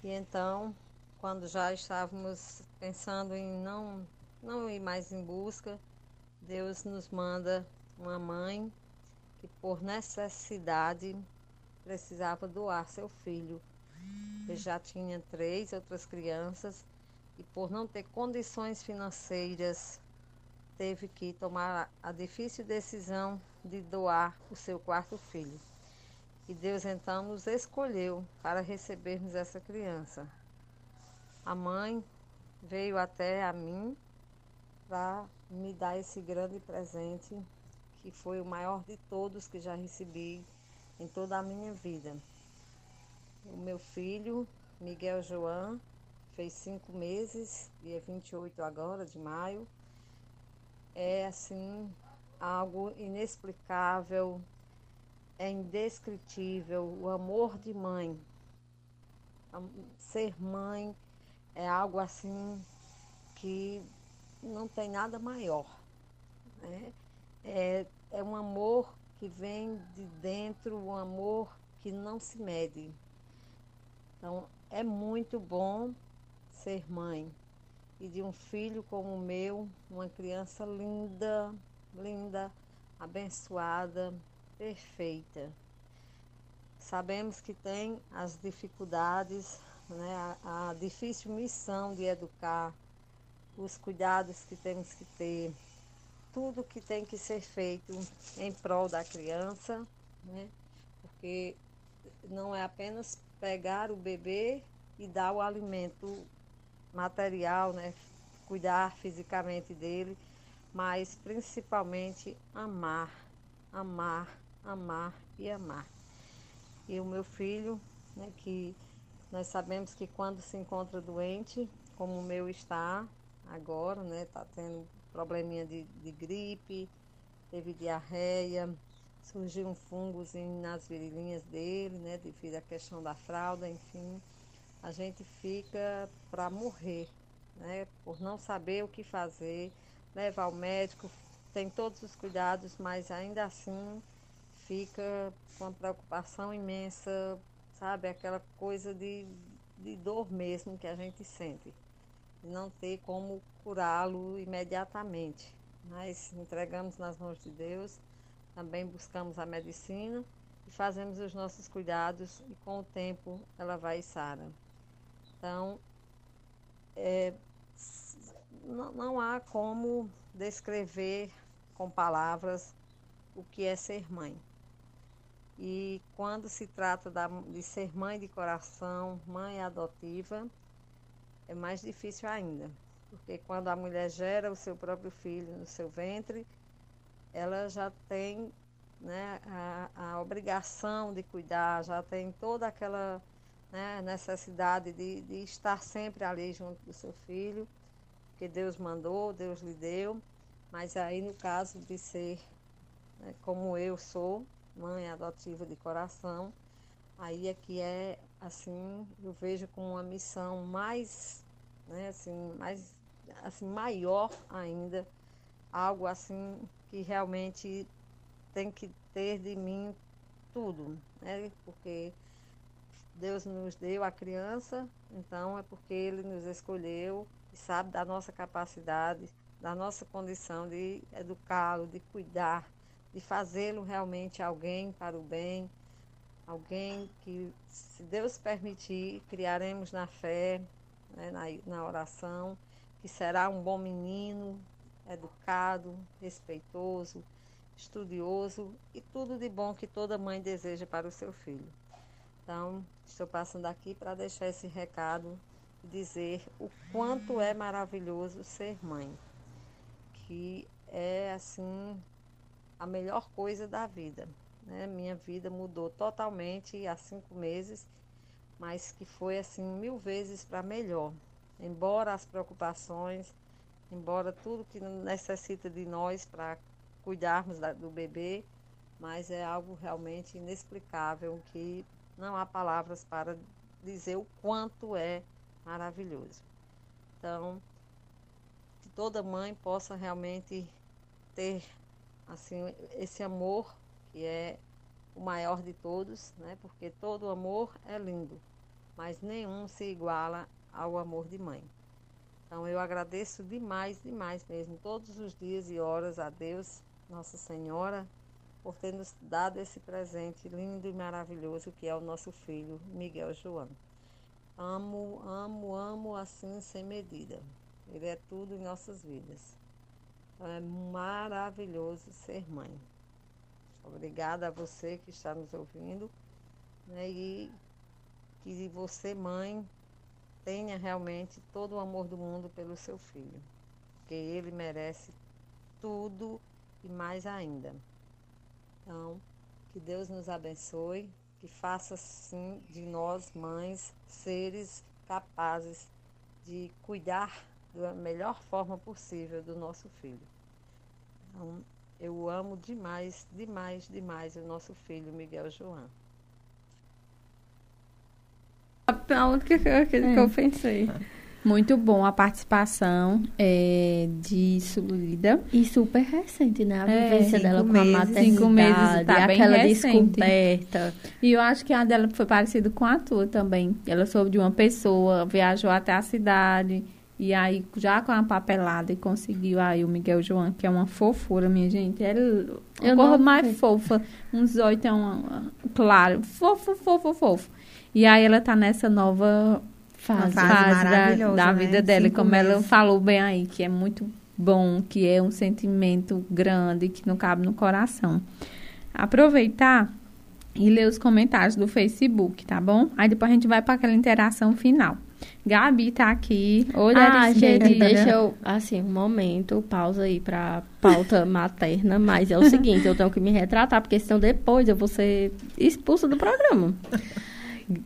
[SPEAKER 4] E então, quando já estávamos pensando em não, não ir mais em busca, Deus nos manda uma mãe que por necessidade precisava doar seu filho. Ele já tinha três outras crianças e, por não ter condições financeiras, teve que tomar a difícil decisão de doar o seu quarto filho. E Deus então nos escolheu para recebermos essa criança. A mãe veio até a mim para me dar esse grande presente, que foi o maior de todos que já recebi em toda a minha vida. O meu filho, Miguel João, fez cinco meses, dia 28 agora de maio. É assim algo inexplicável, é indescritível o amor de mãe. Ser mãe é algo assim que não tem nada maior. Né? É, é um amor que vem de dentro, um amor que não se mede. Então, é muito bom ser mãe e de um filho como o meu, uma criança linda, linda, abençoada, perfeita. Sabemos que tem as dificuldades, né, a, a difícil missão de educar, os cuidados que temos que ter, tudo que tem que ser feito em prol da criança, né? Porque não é apenas pegar o bebê e dar o alimento material, né? Cuidar fisicamente dele, mas principalmente amar, amar, amar e amar. E o meu filho, né, que nós sabemos que quando se encontra doente, como o meu está agora, né, tá tendo probleminha de, de gripe, teve diarreia, surgiu um fungo nas virilhinhas dele, né, devido à questão da fralda, enfim. A gente fica para morrer, né, por não saber o que fazer, leva ao médico, tem todos os cuidados, mas ainda assim fica com uma preocupação imensa sabe? Aquela coisa de, de dor mesmo que a gente sente. Não ter como curá-lo imediatamente. Mas entregamos nas mãos de Deus, também buscamos a medicina e fazemos os nossos cuidados e com o tempo ela vai sara. Então, é, não, não há como descrever com palavras o que é ser mãe. E quando se trata da, de ser mãe de coração, mãe adotiva, é mais difícil ainda. Porque quando a mulher gera o seu próprio filho no seu ventre, ela já tem né, a, a obrigação de cuidar, já tem toda aquela né, necessidade de, de estar sempre ali junto do seu filho, que Deus mandou, Deus lhe deu. Mas aí no caso de ser né, como eu sou, mãe adotiva de coração, aí é que é assim, eu vejo como uma missão mais, né, assim, mais assim maior ainda, algo assim que realmente tem que ter de mim tudo, né? Porque Deus nos deu a criança, então é porque ele nos escolheu e sabe da nossa capacidade, da nossa condição de educá-lo, de cuidar de fazê-lo realmente alguém para o bem, alguém que, se Deus permitir, criaremos na fé, né, na, na oração, que será um bom menino, educado, respeitoso, estudioso e tudo de bom que toda mãe deseja para o seu filho. Então, estou passando aqui para deixar esse recado e dizer o quanto é maravilhoso ser mãe, que é assim a melhor coisa da vida. Né? Minha vida mudou totalmente há cinco meses, mas que foi assim mil vezes para melhor. Embora as preocupações, embora tudo que necessita de nós para cuidarmos da, do bebê, mas é algo realmente inexplicável que não há palavras para dizer o quanto é maravilhoso. Então, que toda mãe possa realmente ter assim esse amor que é o maior de todos, né? Porque todo amor é lindo, mas nenhum se iguala ao amor de mãe. Então eu agradeço demais, demais mesmo, todos os dias e horas a Deus, Nossa Senhora, por ter nos dado esse presente lindo e maravilhoso que é o nosso filho Miguel João. Amo, amo, amo assim sem medida. Ele é tudo em nossas vidas. É maravilhoso ser mãe. Obrigada a você que está nos ouvindo. Né, e que você, mãe, tenha realmente todo o amor do mundo pelo seu filho. Porque ele merece tudo e mais ainda. Então, que Deus nos abençoe, que faça sim de nós, mães, seres capazes de cuidar da melhor forma possível do nosso filho. Então, eu amo demais, demais, demais o nosso filho Miguel João.
[SPEAKER 2] A única coisa que, é. que eu pensei.
[SPEAKER 1] Muito bom a participação é, de Sulida.
[SPEAKER 2] E super recente, né? A é, vivência dela com meses, a maternidade,
[SPEAKER 1] cinco meses, tá
[SPEAKER 2] aquela descoberta.
[SPEAKER 1] E eu acho que a dela foi parecida com a tua também. Ela soube de uma pessoa, viajou até a cidade e aí, já com a papelada, e conseguiu aí o Miguel João, que é uma fofura, minha gente. É a cor mais sei. fofa. Uns oito é uma, claro, fofo, fofo, fofo. E aí ela tá nessa nova fase, fase, fase da, da, vida né? dela. Cinco como meses. ela falou bem aí, que é muito bom, que é um sentimento grande, que não cabe no coração. Aproveitar e ler os comentários do Facebook, tá bom? Aí depois a gente vai para aquela interação final. Gabi tá aqui. Oi,
[SPEAKER 2] ah, gente, deixa eu, assim, um momento, pausa aí pra pauta materna, mas é o seguinte, eu tenho que me retratar, porque senão depois eu vou ser expulsa do programa.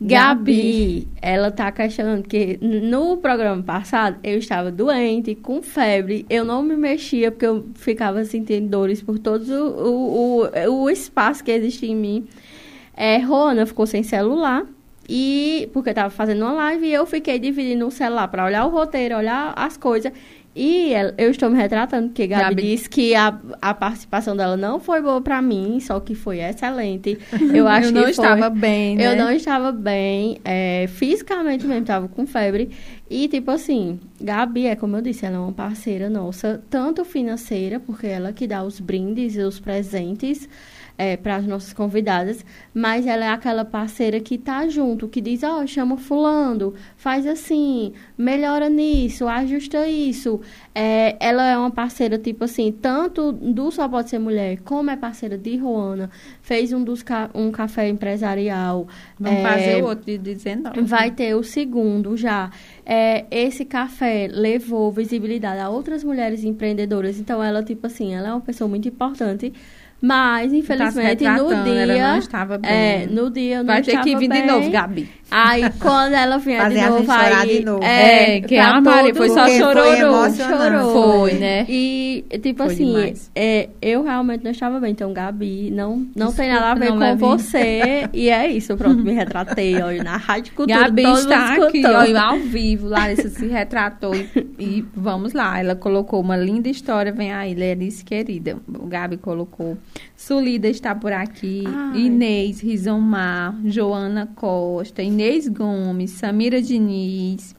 [SPEAKER 2] Gabi, ela tá questionando que no programa passado eu estava doente, com febre, eu não me mexia porque eu ficava sentindo dores por todo o, o, o espaço que existe em mim. É, Rona ficou sem celular. E porque eu tava fazendo uma live e eu fiquei dividindo o celular para olhar o roteiro, olhar as coisas. E eu estou me retratando, porque Gabi, Gabi. disse que a, a participação dela não foi boa para mim, só que foi excelente. Eu acho
[SPEAKER 1] eu não
[SPEAKER 2] que
[SPEAKER 1] estava bem, né?
[SPEAKER 2] Eu não estava bem, é, fisicamente mesmo, estava com febre. E, tipo assim, Gabi é, como eu disse, ela é uma parceira nossa, tanto financeira, porque ela que dá os brindes e os presentes, é, para as nossas convidadas, mas ela é aquela parceira que tá junto, que diz, ó, oh, chama fulano, faz assim, melhora nisso, ajusta isso. É, ela é uma parceira, tipo assim, tanto do Só Pode Ser Mulher, como é parceira de Roana, fez um, dos ca um café empresarial.
[SPEAKER 1] Vamos é, fazer o outro de 19.
[SPEAKER 2] Vai ter o segundo já. É, esse café levou visibilidade a outras mulheres empreendedoras, então ela, tipo assim, ela é uma pessoa muito importante mas, tá infelizmente, tá no dia.
[SPEAKER 1] Ela não estava bem.
[SPEAKER 2] É, no dia eu
[SPEAKER 1] não
[SPEAKER 2] Vai ter
[SPEAKER 1] que vir
[SPEAKER 2] bem.
[SPEAKER 1] de novo, Gabi.
[SPEAKER 2] Aí, quando ela vier de novo,
[SPEAKER 3] aí... De novo.
[SPEAKER 1] É, é que a Maria foi só chororô.
[SPEAKER 2] Chorou.
[SPEAKER 1] Foi, né?
[SPEAKER 2] E, tipo foi assim, é, eu realmente não estava bem. Então, Gabi, não, não tem nada a ver com leve. você. e é isso, pronto, me retratei hoje na Rádio Cultura.
[SPEAKER 1] Gabi está aqui, ó, ao vivo. Larissa se retratou e, e vamos lá. Ela colocou uma linda história. Vem aí, Lerice, querida. O Gabi colocou. Sulida está por aqui. Ai. Inês Rizomar, Joana Costa, Inês Gomes, Samira Diniz,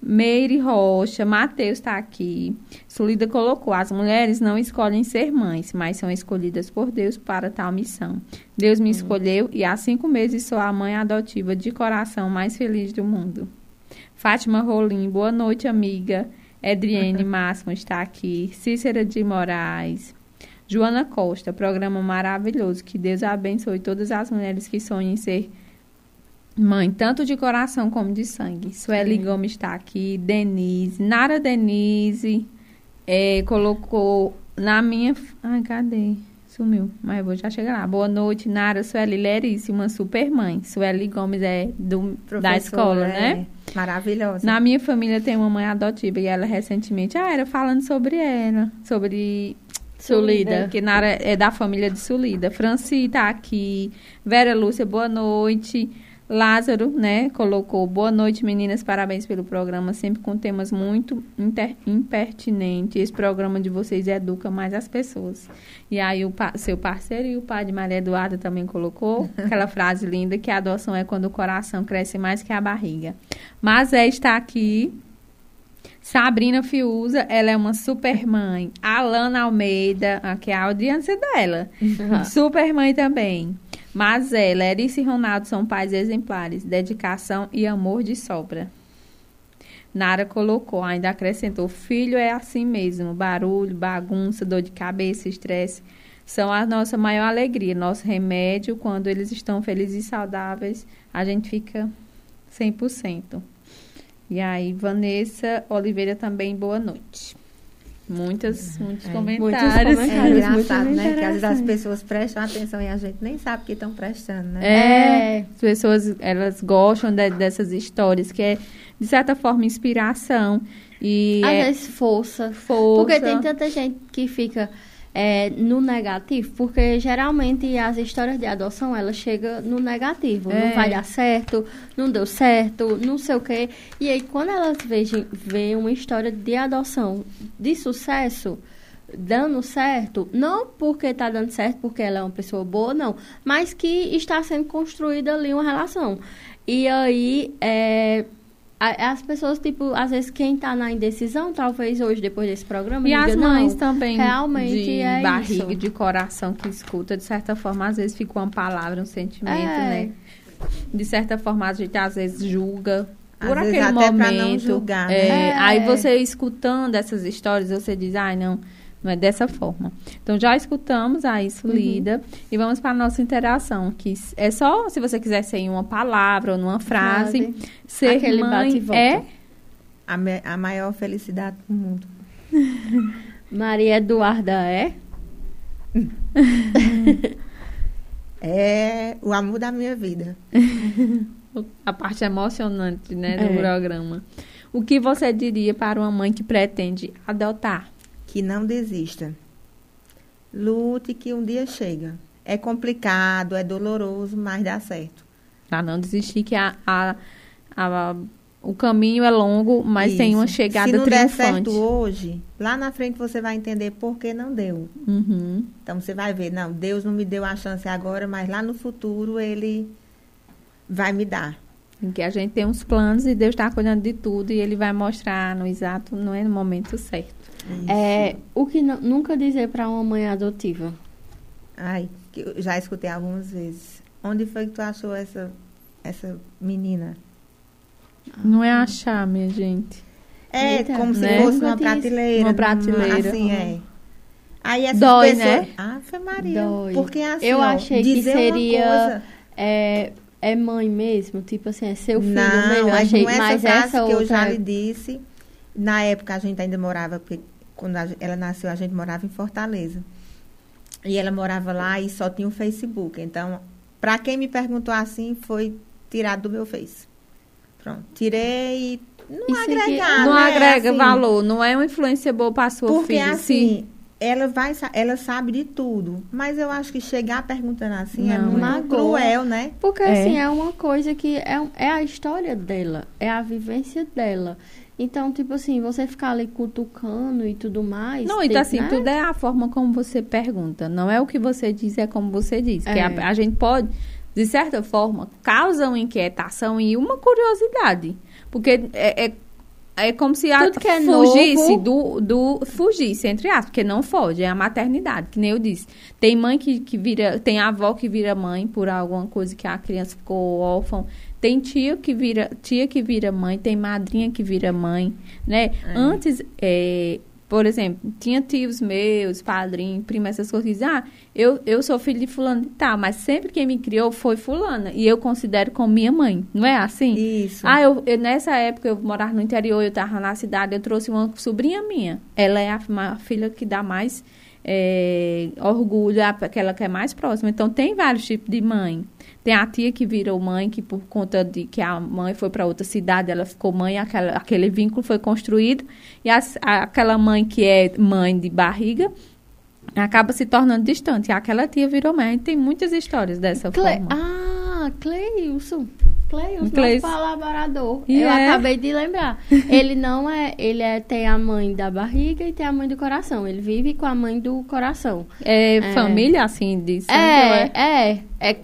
[SPEAKER 1] Meire Rocha, Matheus está aqui. Sulida colocou: as mulheres não escolhem ser mães, mas são escolhidas por Deus para tal missão. Deus me hum. escolheu e há cinco meses sou a mãe adotiva de coração mais feliz do mundo. Fátima Rolim, boa noite, amiga. Edriene Máximo está aqui. Cícera de Moraes. Joana Costa, programa maravilhoso. Que Deus abençoe todas as mulheres que sonhem em ser mãe, tanto de coração como de sangue. Sueli Sim. Gomes está aqui, Denise, Nara Denise, é, colocou na minha. Ai, cadê? Sumiu, mas eu vou já chegar lá. Boa noite, Nara, Sueli Lerice, uma super mãe. Sueli Gomes é do, da escola, é. né?
[SPEAKER 3] Maravilhosa.
[SPEAKER 1] Na minha família tem uma mãe adotiva e ela recentemente, ah, era falando sobre ela, sobre Sulida, que Nara é da família de Sulida. Franci está aqui. Vera Lúcia, boa noite. Lázaro, né, colocou boa noite, meninas, parabéns pelo programa, sempre com temas muito inter, impertinentes. Esse programa de vocês educa mais as pessoas. E aí o pa, seu parceiro e o pai de Maria Eduarda também colocou aquela frase linda que a adoção é quando o coração cresce mais que a barriga. Mas é está aqui Sabrina Fiuza, ela é uma super mãe. Alana Almeida, aqui é a audiência dela. Uhum. Super mãe também. Mas ela, Erice e Ronaldo são pais exemplares. Dedicação e amor de sobra. Nara colocou, ainda acrescentou: filho é assim mesmo. Barulho, bagunça, dor de cabeça, estresse são a nossa maior alegria, nosso remédio. Quando eles estão felizes e saudáveis, a gente fica 100%. E aí, Vanessa Oliveira também, boa noite. Muitas, muitos é, comentários. Muitos
[SPEAKER 3] comentários. É engraçado, né? Que às vezes as pessoas prestam atenção e a gente nem sabe que estão prestando, né?
[SPEAKER 1] É, as pessoas, elas gostam de, dessas histórias, que é, de certa forma, inspiração. E
[SPEAKER 2] às
[SPEAKER 1] é,
[SPEAKER 2] vezes força.
[SPEAKER 1] Força.
[SPEAKER 2] Porque tem tanta gente que fica é, no negativo, porque geralmente as histórias de adoção, ela chega no negativo. É. Não vai dar certo, não deu certo, não sei o quê. E aí, quando elas veem uma história de adoção de sucesso, dando certo, não porque está dando certo porque ela é uma pessoa boa, não, mas que está sendo construída ali uma relação. E aí, é, as pessoas, tipo, às vezes quem tá na indecisão, talvez hoje, depois desse programa,
[SPEAKER 1] e
[SPEAKER 2] diga,
[SPEAKER 1] as mães
[SPEAKER 2] não,
[SPEAKER 1] também
[SPEAKER 2] realmente
[SPEAKER 1] de
[SPEAKER 2] é
[SPEAKER 1] barriga,
[SPEAKER 2] isso.
[SPEAKER 1] de coração que escuta, de certa forma, às vezes fica uma palavra, um sentimento,
[SPEAKER 2] é.
[SPEAKER 1] né? De certa forma, a gente às vezes julga
[SPEAKER 3] Às
[SPEAKER 1] por
[SPEAKER 3] vezes
[SPEAKER 1] aquele
[SPEAKER 3] até pra
[SPEAKER 1] momento.
[SPEAKER 3] não julgar,
[SPEAKER 1] é,
[SPEAKER 2] né?
[SPEAKER 1] Aí
[SPEAKER 2] É.
[SPEAKER 1] você escutando essas histórias, você diz, ai, não, não é dessa forma. Então já escutamos a isso,
[SPEAKER 2] Uhum.
[SPEAKER 1] Lida, e vamos para a nossa interação, que é só se você quiser ser em uma palavra ou numa frase,
[SPEAKER 2] Frase.
[SPEAKER 1] ser
[SPEAKER 2] Aquele
[SPEAKER 1] mãe é
[SPEAKER 3] A, me- a maior felicidade do mundo.
[SPEAKER 2] Maria Eduarda é?
[SPEAKER 3] É o amor da minha vida.
[SPEAKER 1] a parte emocionante, né, do
[SPEAKER 2] É.
[SPEAKER 1] programa. O que você diria para uma mãe que pretende adotar?
[SPEAKER 3] Que não desista. Lute que um dia chega. É complicado, é doloroso, mas dá certo.
[SPEAKER 1] Para não desistir que a, a- a- o caminho é longo, mas tem uma
[SPEAKER 3] Isso.
[SPEAKER 1] chegada
[SPEAKER 3] Se não der
[SPEAKER 1] triunfante.
[SPEAKER 3] certo hoje, lá na frente você vai entender por que não deu.
[SPEAKER 1] Uhum.
[SPEAKER 3] Então você vai ver, não, Deus não me deu a chance agora, mas lá no futuro ele vai me dar.
[SPEAKER 1] Em que a gente tem uns planos e Deus está cuidando de tudo e Ele vai mostrar no exato, não é no momento certo.
[SPEAKER 2] É, o que nu- nunca dizer para uma mãe adotiva?
[SPEAKER 3] Ai, que eu já escutei algumas vezes. Onde foi que tu achou essa, essa menina?
[SPEAKER 1] Não é achar, minha gente.
[SPEAKER 3] É,
[SPEAKER 2] Eita,
[SPEAKER 3] como se
[SPEAKER 1] né?
[SPEAKER 3] fosse uma prateleira.
[SPEAKER 1] Uma prateleira.
[SPEAKER 3] Assim, é. Aí essas
[SPEAKER 1] Dói,
[SPEAKER 3] pessoas...
[SPEAKER 1] né?
[SPEAKER 3] Ave Maria.
[SPEAKER 2] Dói.
[SPEAKER 3] Porque assim,
[SPEAKER 2] Eu
[SPEAKER 3] ó,
[SPEAKER 2] achei que
[SPEAKER 3] dizer uma
[SPEAKER 2] seria
[SPEAKER 3] coisa-
[SPEAKER 2] É, é mãe mesmo? Tipo assim, é seu filho
[SPEAKER 3] não,
[SPEAKER 2] mesmo?
[SPEAKER 3] Mas
[SPEAKER 2] achei,
[SPEAKER 3] não é essa
[SPEAKER 2] mas essa
[SPEAKER 3] que eu já lhe disse. Na época a gente ainda morava, porque quando a ela nasceu a gente morava em Fortaleza. E ela morava lá e só tinha o Facebook. Então, para quem me perguntou assim, foi tirado do meu Face. Pronto, tirei e não
[SPEAKER 2] Isso
[SPEAKER 3] agregar,
[SPEAKER 1] não
[SPEAKER 3] né?
[SPEAKER 1] agrega
[SPEAKER 3] Assim,
[SPEAKER 1] valor, não é uma influência boa para sua
[SPEAKER 3] Porque
[SPEAKER 1] filha.
[SPEAKER 3] assim, ela vai, ela sabe de tudo, mas eu acho que chegar perguntando assim é
[SPEAKER 1] Não,
[SPEAKER 3] muito
[SPEAKER 2] magoa.
[SPEAKER 3] cruel, né?
[SPEAKER 2] Porque,
[SPEAKER 1] É.
[SPEAKER 2] assim, é uma coisa que é, é a história dela, é a vivência dela. Então, tipo assim, você ficar ali cutucando e tudo mais...
[SPEAKER 1] Não,
[SPEAKER 2] tem-
[SPEAKER 1] então assim,
[SPEAKER 2] né?
[SPEAKER 1] tudo é a forma como você pergunta. Não é o que você diz, é como você diz. Que
[SPEAKER 2] É.
[SPEAKER 1] a, a gente pode, de certa forma, causa uma inquietação e uma curiosidade. Porque é, é, é como se a,
[SPEAKER 2] Tudo que é
[SPEAKER 1] fugisse
[SPEAKER 2] novo-
[SPEAKER 1] do, do. Fugisse, entre aspas, porque não foge, é a maternidade, que nem eu disse. Tem mãe que, que vira. Tem avó que vira mãe por alguma coisa que a criança ficou órfã. Tem tia que vira, tia que vira mãe, tem madrinha que vira mãe, né? Antes, é, por exemplo, tinha tios meus, padrinho, prima, essas coisas que dizem, ah, eu, eu sou filho de fulano e tal, mas sempre quem me criou foi fulana, e eu considero como minha mãe, não é assim?
[SPEAKER 3] Isso.
[SPEAKER 1] Ah, eu, eu- nessa época eu morava no interior, eu estava na cidade, eu trouxe uma sobrinha minha. Ela é a, a filha que dá mais é, orgulho, aquela que é mais próxima. Então tem vários tipos de mãe. Tem a tia que virou mãe, que por conta de que a mãe foi para outra cidade, ela ficou mãe, aquela, aquele vínculo foi construído. E as- a- aquela mãe que é mãe de barriga acaba se tornando distante. E aquela tia virou mãe. Tem muitas histórias dessa
[SPEAKER 2] Cle...
[SPEAKER 1] forma.
[SPEAKER 2] Ah, Cleilson. Cleilson,
[SPEAKER 1] Cleilson.
[SPEAKER 2] nosso colaborador.
[SPEAKER 1] E
[SPEAKER 2] eu
[SPEAKER 1] é?
[SPEAKER 2] acabei de lembrar. Ele não é... Ele é, tem a mãe da barriga e tem a mãe do coração. Ele vive com a mãe do coração.
[SPEAKER 1] É,
[SPEAKER 2] É.
[SPEAKER 1] família, assim, de sangue,
[SPEAKER 2] É,
[SPEAKER 1] ou
[SPEAKER 2] é, é.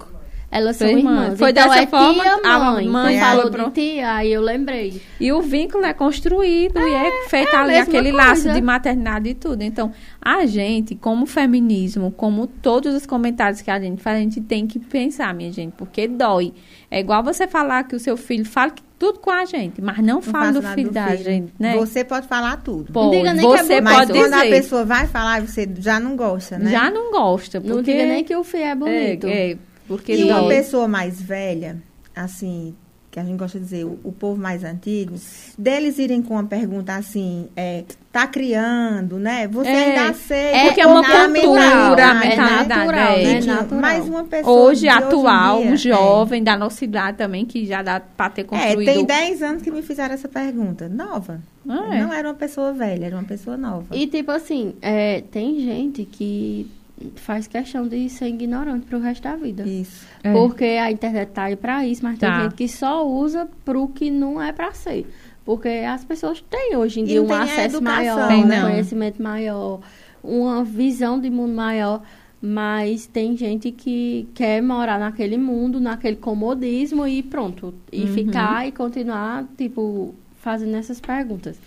[SPEAKER 2] Elas são
[SPEAKER 1] irmãs.
[SPEAKER 2] irmãs.
[SPEAKER 1] Foi
[SPEAKER 2] então
[SPEAKER 1] dessa
[SPEAKER 2] é
[SPEAKER 1] forma
[SPEAKER 2] tia,
[SPEAKER 1] a
[SPEAKER 2] mãe.
[SPEAKER 1] mãe
[SPEAKER 2] Tu falou
[SPEAKER 1] ela
[SPEAKER 2] de tia, aí eu lembrei.
[SPEAKER 1] E o vínculo é construído e é feito
[SPEAKER 2] é a
[SPEAKER 1] ali aquele
[SPEAKER 2] coisa.
[SPEAKER 1] laço de maternidade e tudo. Então, a gente, como feminismo, como todos os comentários que a gente faz, a gente tem que pensar, minha gente, porque dói. É igual você falar que o seu filho fala que tudo com a gente, mas não,
[SPEAKER 3] Não
[SPEAKER 1] fala do filho
[SPEAKER 3] do
[SPEAKER 1] da
[SPEAKER 3] filho.
[SPEAKER 1] gente, né?
[SPEAKER 3] Você pode falar tudo.
[SPEAKER 1] Pode.
[SPEAKER 2] diga nem que é
[SPEAKER 1] você
[SPEAKER 2] bonito.
[SPEAKER 3] Mas
[SPEAKER 1] pode
[SPEAKER 3] quando a
[SPEAKER 1] dizer.
[SPEAKER 3] pessoa vai falar, você já não gosta, né?
[SPEAKER 1] Já não gosta, porque...
[SPEAKER 2] Não diga nem que o filho é bonito.
[SPEAKER 1] É, é, porque
[SPEAKER 3] E uma
[SPEAKER 1] dói.
[SPEAKER 3] pessoa mais velha, assim, que a gente gosta de dizer, o, o povo mais antigo, deles irem com uma pergunta assim, é, tá criando, né? Você
[SPEAKER 1] É,
[SPEAKER 3] ainda aceita.
[SPEAKER 2] é
[SPEAKER 1] porque é uma cultura,
[SPEAKER 2] é
[SPEAKER 1] mentalidade,
[SPEAKER 2] natural,
[SPEAKER 1] é.
[SPEAKER 2] né? natural.
[SPEAKER 3] Mas uma pessoa
[SPEAKER 1] Hoje, atual,
[SPEAKER 3] em dia,
[SPEAKER 1] um
[SPEAKER 3] é.
[SPEAKER 1] jovem da nossa idade também, que já dá pra ter
[SPEAKER 3] É,
[SPEAKER 1] construído...
[SPEAKER 3] tem 10 anos que me fizeram essa pergunta. Nova.
[SPEAKER 1] Ah, é.
[SPEAKER 3] Não era uma pessoa velha, era uma pessoa nova.
[SPEAKER 2] E tipo assim, é, tem gente que faz questão de ser ignorante pro resto da vida.
[SPEAKER 3] Isso.
[SPEAKER 1] É.
[SPEAKER 2] Porque a internet tá aí pra isso, mas tem
[SPEAKER 1] Tá.
[SPEAKER 2] gente que só usa pro que não é pra ser. Porque as pessoas têm hoje em dia um
[SPEAKER 3] tem
[SPEAKER 2] acesso maior,
[SPEAKER 1] Tem
[SPEAKER 2] um conhecimento maior, uma visão de mundo maior. Mas tem gente que quer morar naquele mundo, naquele comodismo e pronto. E
[SPEAKER 1] Uhum.
[SPEAKER 2] ficar e continuar, tipo, fazendo essas perguntas.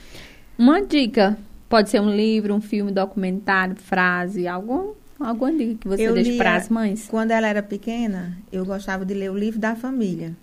[SPEAKER 1] Uma dica. Pode ser um livro, um filme, documentário, frase, algum, alguma dica que você
[SPEAKER 3] Eu
[SPEAKER 1] deixa para as mães?
[SPEAKER 3] Quando ela era pequena, eu gostava de ler o livro da família.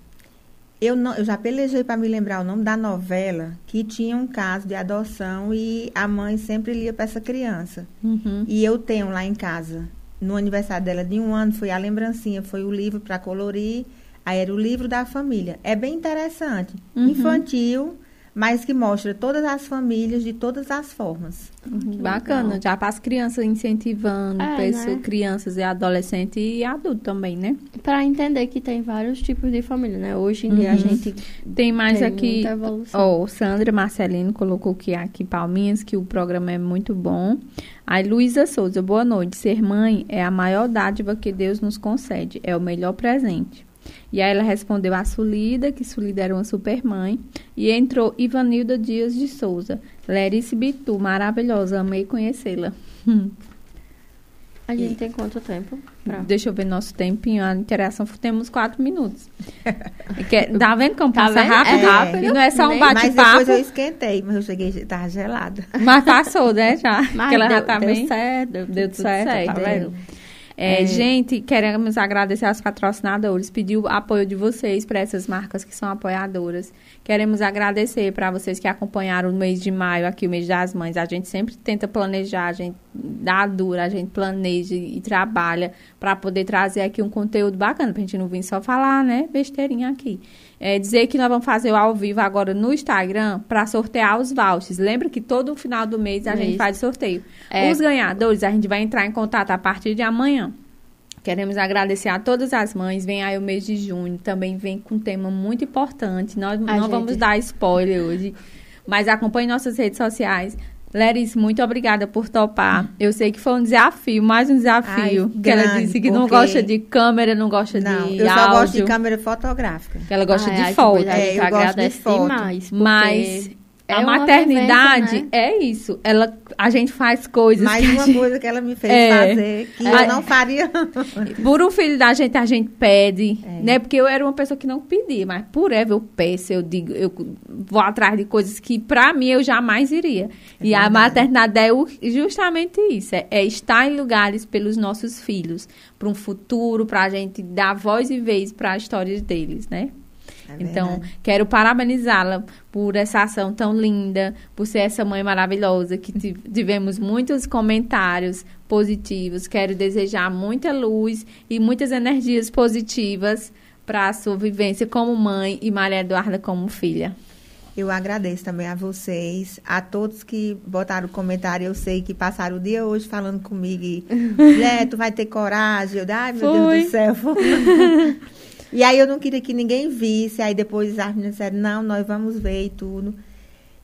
[SPEAKER 3] eu, não, eu já pelejei para me lembrar o nome da novela que tinha um caso de adoção e a mãe sempre lia para essa criança.
[SPEAKER 1] Uhum.
[SPEAKER 3] E eu tenho lá em casa, no aniversário dela de um ano, foi a lembrancinha, foi o livro para colorir. Aí era o livro da família. É bem interessante.
[SPEAKER 1] Uhum.
[SPEAKER 3] Infantil, mas que mostra todas as famílias de todas as formas.
[SPEAKER 1] Bacana, já para as crianças incentivando,
[SPEAKER 2] É,
[SPEAKER 1] pessoas,
[SPEAKER 2] né?
[SPEAKER 1] crianças e adolescentes e adultos também, né?
[SPEAKER 2] Para entender que tem vários tipos de família, né? Hoje em dia a
[SPEAKER 1] Uhum.
[SPEAKER 2] gente
[SPEAKER 1] Tem mais
[SPEAKER 2] tem
[SPEAKER 1] aqui.
[SPEAKER 2] muita evolução.
[SPEAKER 1] Ó, Sandra Marcelino colocou que aqui palminhas que o programa é muito bom. Aí Luísa Souza, boa noite. Ser mãe é a maior dádiva que Deus nos concede, é o melhor presente. E aí ela respondeu a Sulida, que Sulida era uma super mãe. E entrou Ivanilda Dias de Souza. Lerice Bitu, maravilhosa, amei conhecê-la.
[SPEAKER 2] A gente tem quanto tempo? Pra...
[SPEAKER 1] Deixa eu ver nosso tempinho. A interação temos quatro minutos. Que- tá vendo como
[SPEAKER 2] Tá
[SPEAKER 1] passa
[SPEAKER 2] vendo?
[SPEAKER 1] rápido?
[SPEAKER 3] É.
[SPEAKER 1] rápido? E não é só um
[SPEAKER 2] Nem-
[SPEAKER 3] Mas
[SPEAKER 1] bate-papo.
[SPEAKER 3] depois eu esquentei, mas eu cheguei, estava gelada.
[SPEAKER 1] Mas passou, né? Já.
[SPEAKER 2] Mas
[SPEAKER 1] Porque ela
[SPEAKER 2] deu,
[SPEAKER 1] já tá
[SPEAKER 2] deu
[SPEAKER 1] bem.
[SPEAKER 2] certo, deu,
[SPEAKER 1] Deu
[SPEAKER 2] tudo
[SPEAKER 1] certo,
[SPEAKER 2] certo.
[SPEAKER 1] tá
[SPEAKER 3] Deu.
[SPEAKER 1] vendo? É,
[SPEAKER 3] É.
[SPEAKER 1] Gente, queremos agradecer aos patrocinadores, pedir o apoio de vocês para essas marcas que são apoiadoras. Queremos agradecer para vocês que acompanharam o mês de maio, aqui o mês das mães. A gente sempre tenta planejar, a gente dá dura, a gente planeja e trabalha para poder trazer aqui um conteúdo bacana, para a gente não vir só falar, né, besteirinha aqui. É, dizer que nós vamos fazer o ao vivo agora no Instagram para sortear os vouchers. Lembra que todo final do mês a gente
[SPEAKER 2] Isso.
[SPEAKER 1] faz sorteio.
[SPEAKER 2] É.
[SPEAKER 1] Os ganhadores, a gente vai entrar em contato a partir de amanhã. Queremos agradecer a todas as mães. Vem aí o mês de junho, também vem com um tema muito importante. Nós não
[SPEAKER 2] gente-
[SPEAKER 1] vamos dar spoiler hoje, mas acompanhe nossas redes sociais. Leris, muito obrigada por topar. Eu sei que foi um desafio, mais um desafio.
[SPEAKER 3] Ai,
[SPEAKER 1] que ela
[SPEAKER 3] grande,
[SPEAKER 1] disse que não gosta de câmera, não gosta
[SPEAKER 3] Não,
[SPEAKER 1] de
[SPEAKER 3] eu só
[SPEAKER 1] áudio.
[SPEAKER 3] gosto de câmera fotográfica.
[SPEAKER 1] Que ela gosta
[SPEAKER 2] Ai,
[SPEAKER 1] de
[SPEAKER 2] ai,
[SPEAKER 1] foto.
[SPEAKER 3] É, eu gosto de foto.
[SPEAKER 2] demais. porque
[SPEAKER 1] Mas
[SPEAKER 2] é
[SPEAKER 1] a maternidade
[SPEAKER 2] vivência, né?
[SPEAKER 1] é isso. Ela, a gente faz coisas
[SPEAKER 3] Mais
[SPEAKER 1] a
[SPEAKER 3] uma
[SPEAKER 1] gente-
[SPEAKER 3] coisa que ela me fez
[SPEAKER 1] É.
[SPEAKER 3] fazer que
[SPEAKER 1] É.
[SPEAKER 3] eu não faria.
[SPEAKER 1] Por um filho da gente, a gente pede,
[SPEAKER 3] É.
[SPEAKER 1] né? Porque eu era uma pessoa que não pedia, mas por Eva eu peço, eu digo, eu vou atrás de coisas que pra mim eu jamais iria.
[SPEAKER 3] É
[SPEAKER 1] e a
[SPEAKER 3] verdade.
[SPEAKER 1] maternidade é justamente isso, é, é estar em lugares pelos nossos filhos, para um futuro, pra gente dar voz e vez para as histórias deles, né?
[SPEAKER 3] É
[SPEAKER 1] Então, quero parabenizá-la por essa ação tão linda, por ser essa mãe maravilhosa, que tiv- tivemos muitos comentários positivos. Quero desejar muita luz e muitas energias positivas para a sua vivência como mãe e Maria Eduarda como filha.
[SPEAKER 3] Eu agradeço também a vocês, a todos que botaram comentário. Eu sei que passaram o dia hoje falando comigo. E, tu vai ter coragem. Eu, ai, meu
[SPEAKER 1] Foi.
[SPEAKER 3] Deus do céu. e aí eu não queria que ninguém visse. Aí depois as meninas disseram, não, nós vamos ver e tudo.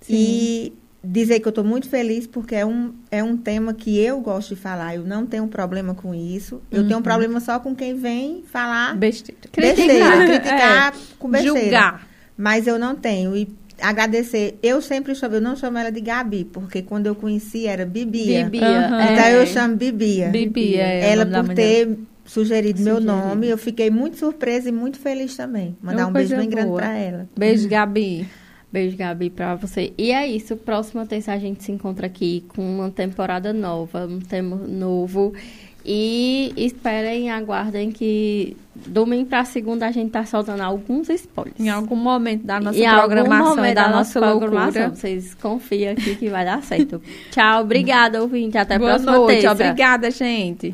[SPEAKER 3] E dizer que eu estou muito feliz porque é um, é um tema que eu gosto de falar. Eu não tenho problema com isso. Eu tenho um problema só com quem vem falar
[SPEAKER 1] Besteira.
[SPEAKER 3] besteira, criticar com besteira.
[SPEAKER 1] Julgar.
[SPEAKER 3] Mas eu não tenho. E agradecer. Eu sempre chamo, eu não chamo ela de Gabi, porque quando eu conheci era Bibia.
[SPEAKER 2] Bibia.
[SPEAKER 1] Aham.
[SPEAKER 3] Então
[SPEAKER 2] é.
[SPEAKER 3] eu chamo Bibia.
[SPEAKER 1] Bibia, é
[SPEAKER 3] ela por ter sugerido meu nome, eu fiquei muito surpresa e muito feliz também. Mandar
[SPEAKER 1] uma
[SPEAKER 3] um beijo
[SPEAKER 1] coisa
[SPEAKER 3] bem grande
[SPEAKER 1] boa.
[SPEAKER 3] pra ela.
[SPEAKER 1] Beijo, Gabi.
[SPEAKER 2] Beijo, Gabi, pra você. E é isso. Próxima terça a gente se encontra aqui com uma temporada nova, um tema novo. E esperem, aguardem que domingo pra segunda a gente tá soltando alguns spoilers.
[SPEAKER 1] Em algum momento da nossa
[SPEAKER 2] Em
[SPEAKER 1] programação e
[SPEAKER 2] momento
[SPEAKER 1] da nossa
[SPEAKER 2] programação,
[SPEAKER 1] loucura.
[SPEAKER 2] Vocês confiam aqui que vai dar certo. Tchau, obrigada, ouvinte. Até a
[SPEAKER 1] Boa
[SPEAKER 2] próxima
[SPEAKER 1] noite.
[SPEAKER 2] terça.
[SPEAKER 1] Obrigada, gente.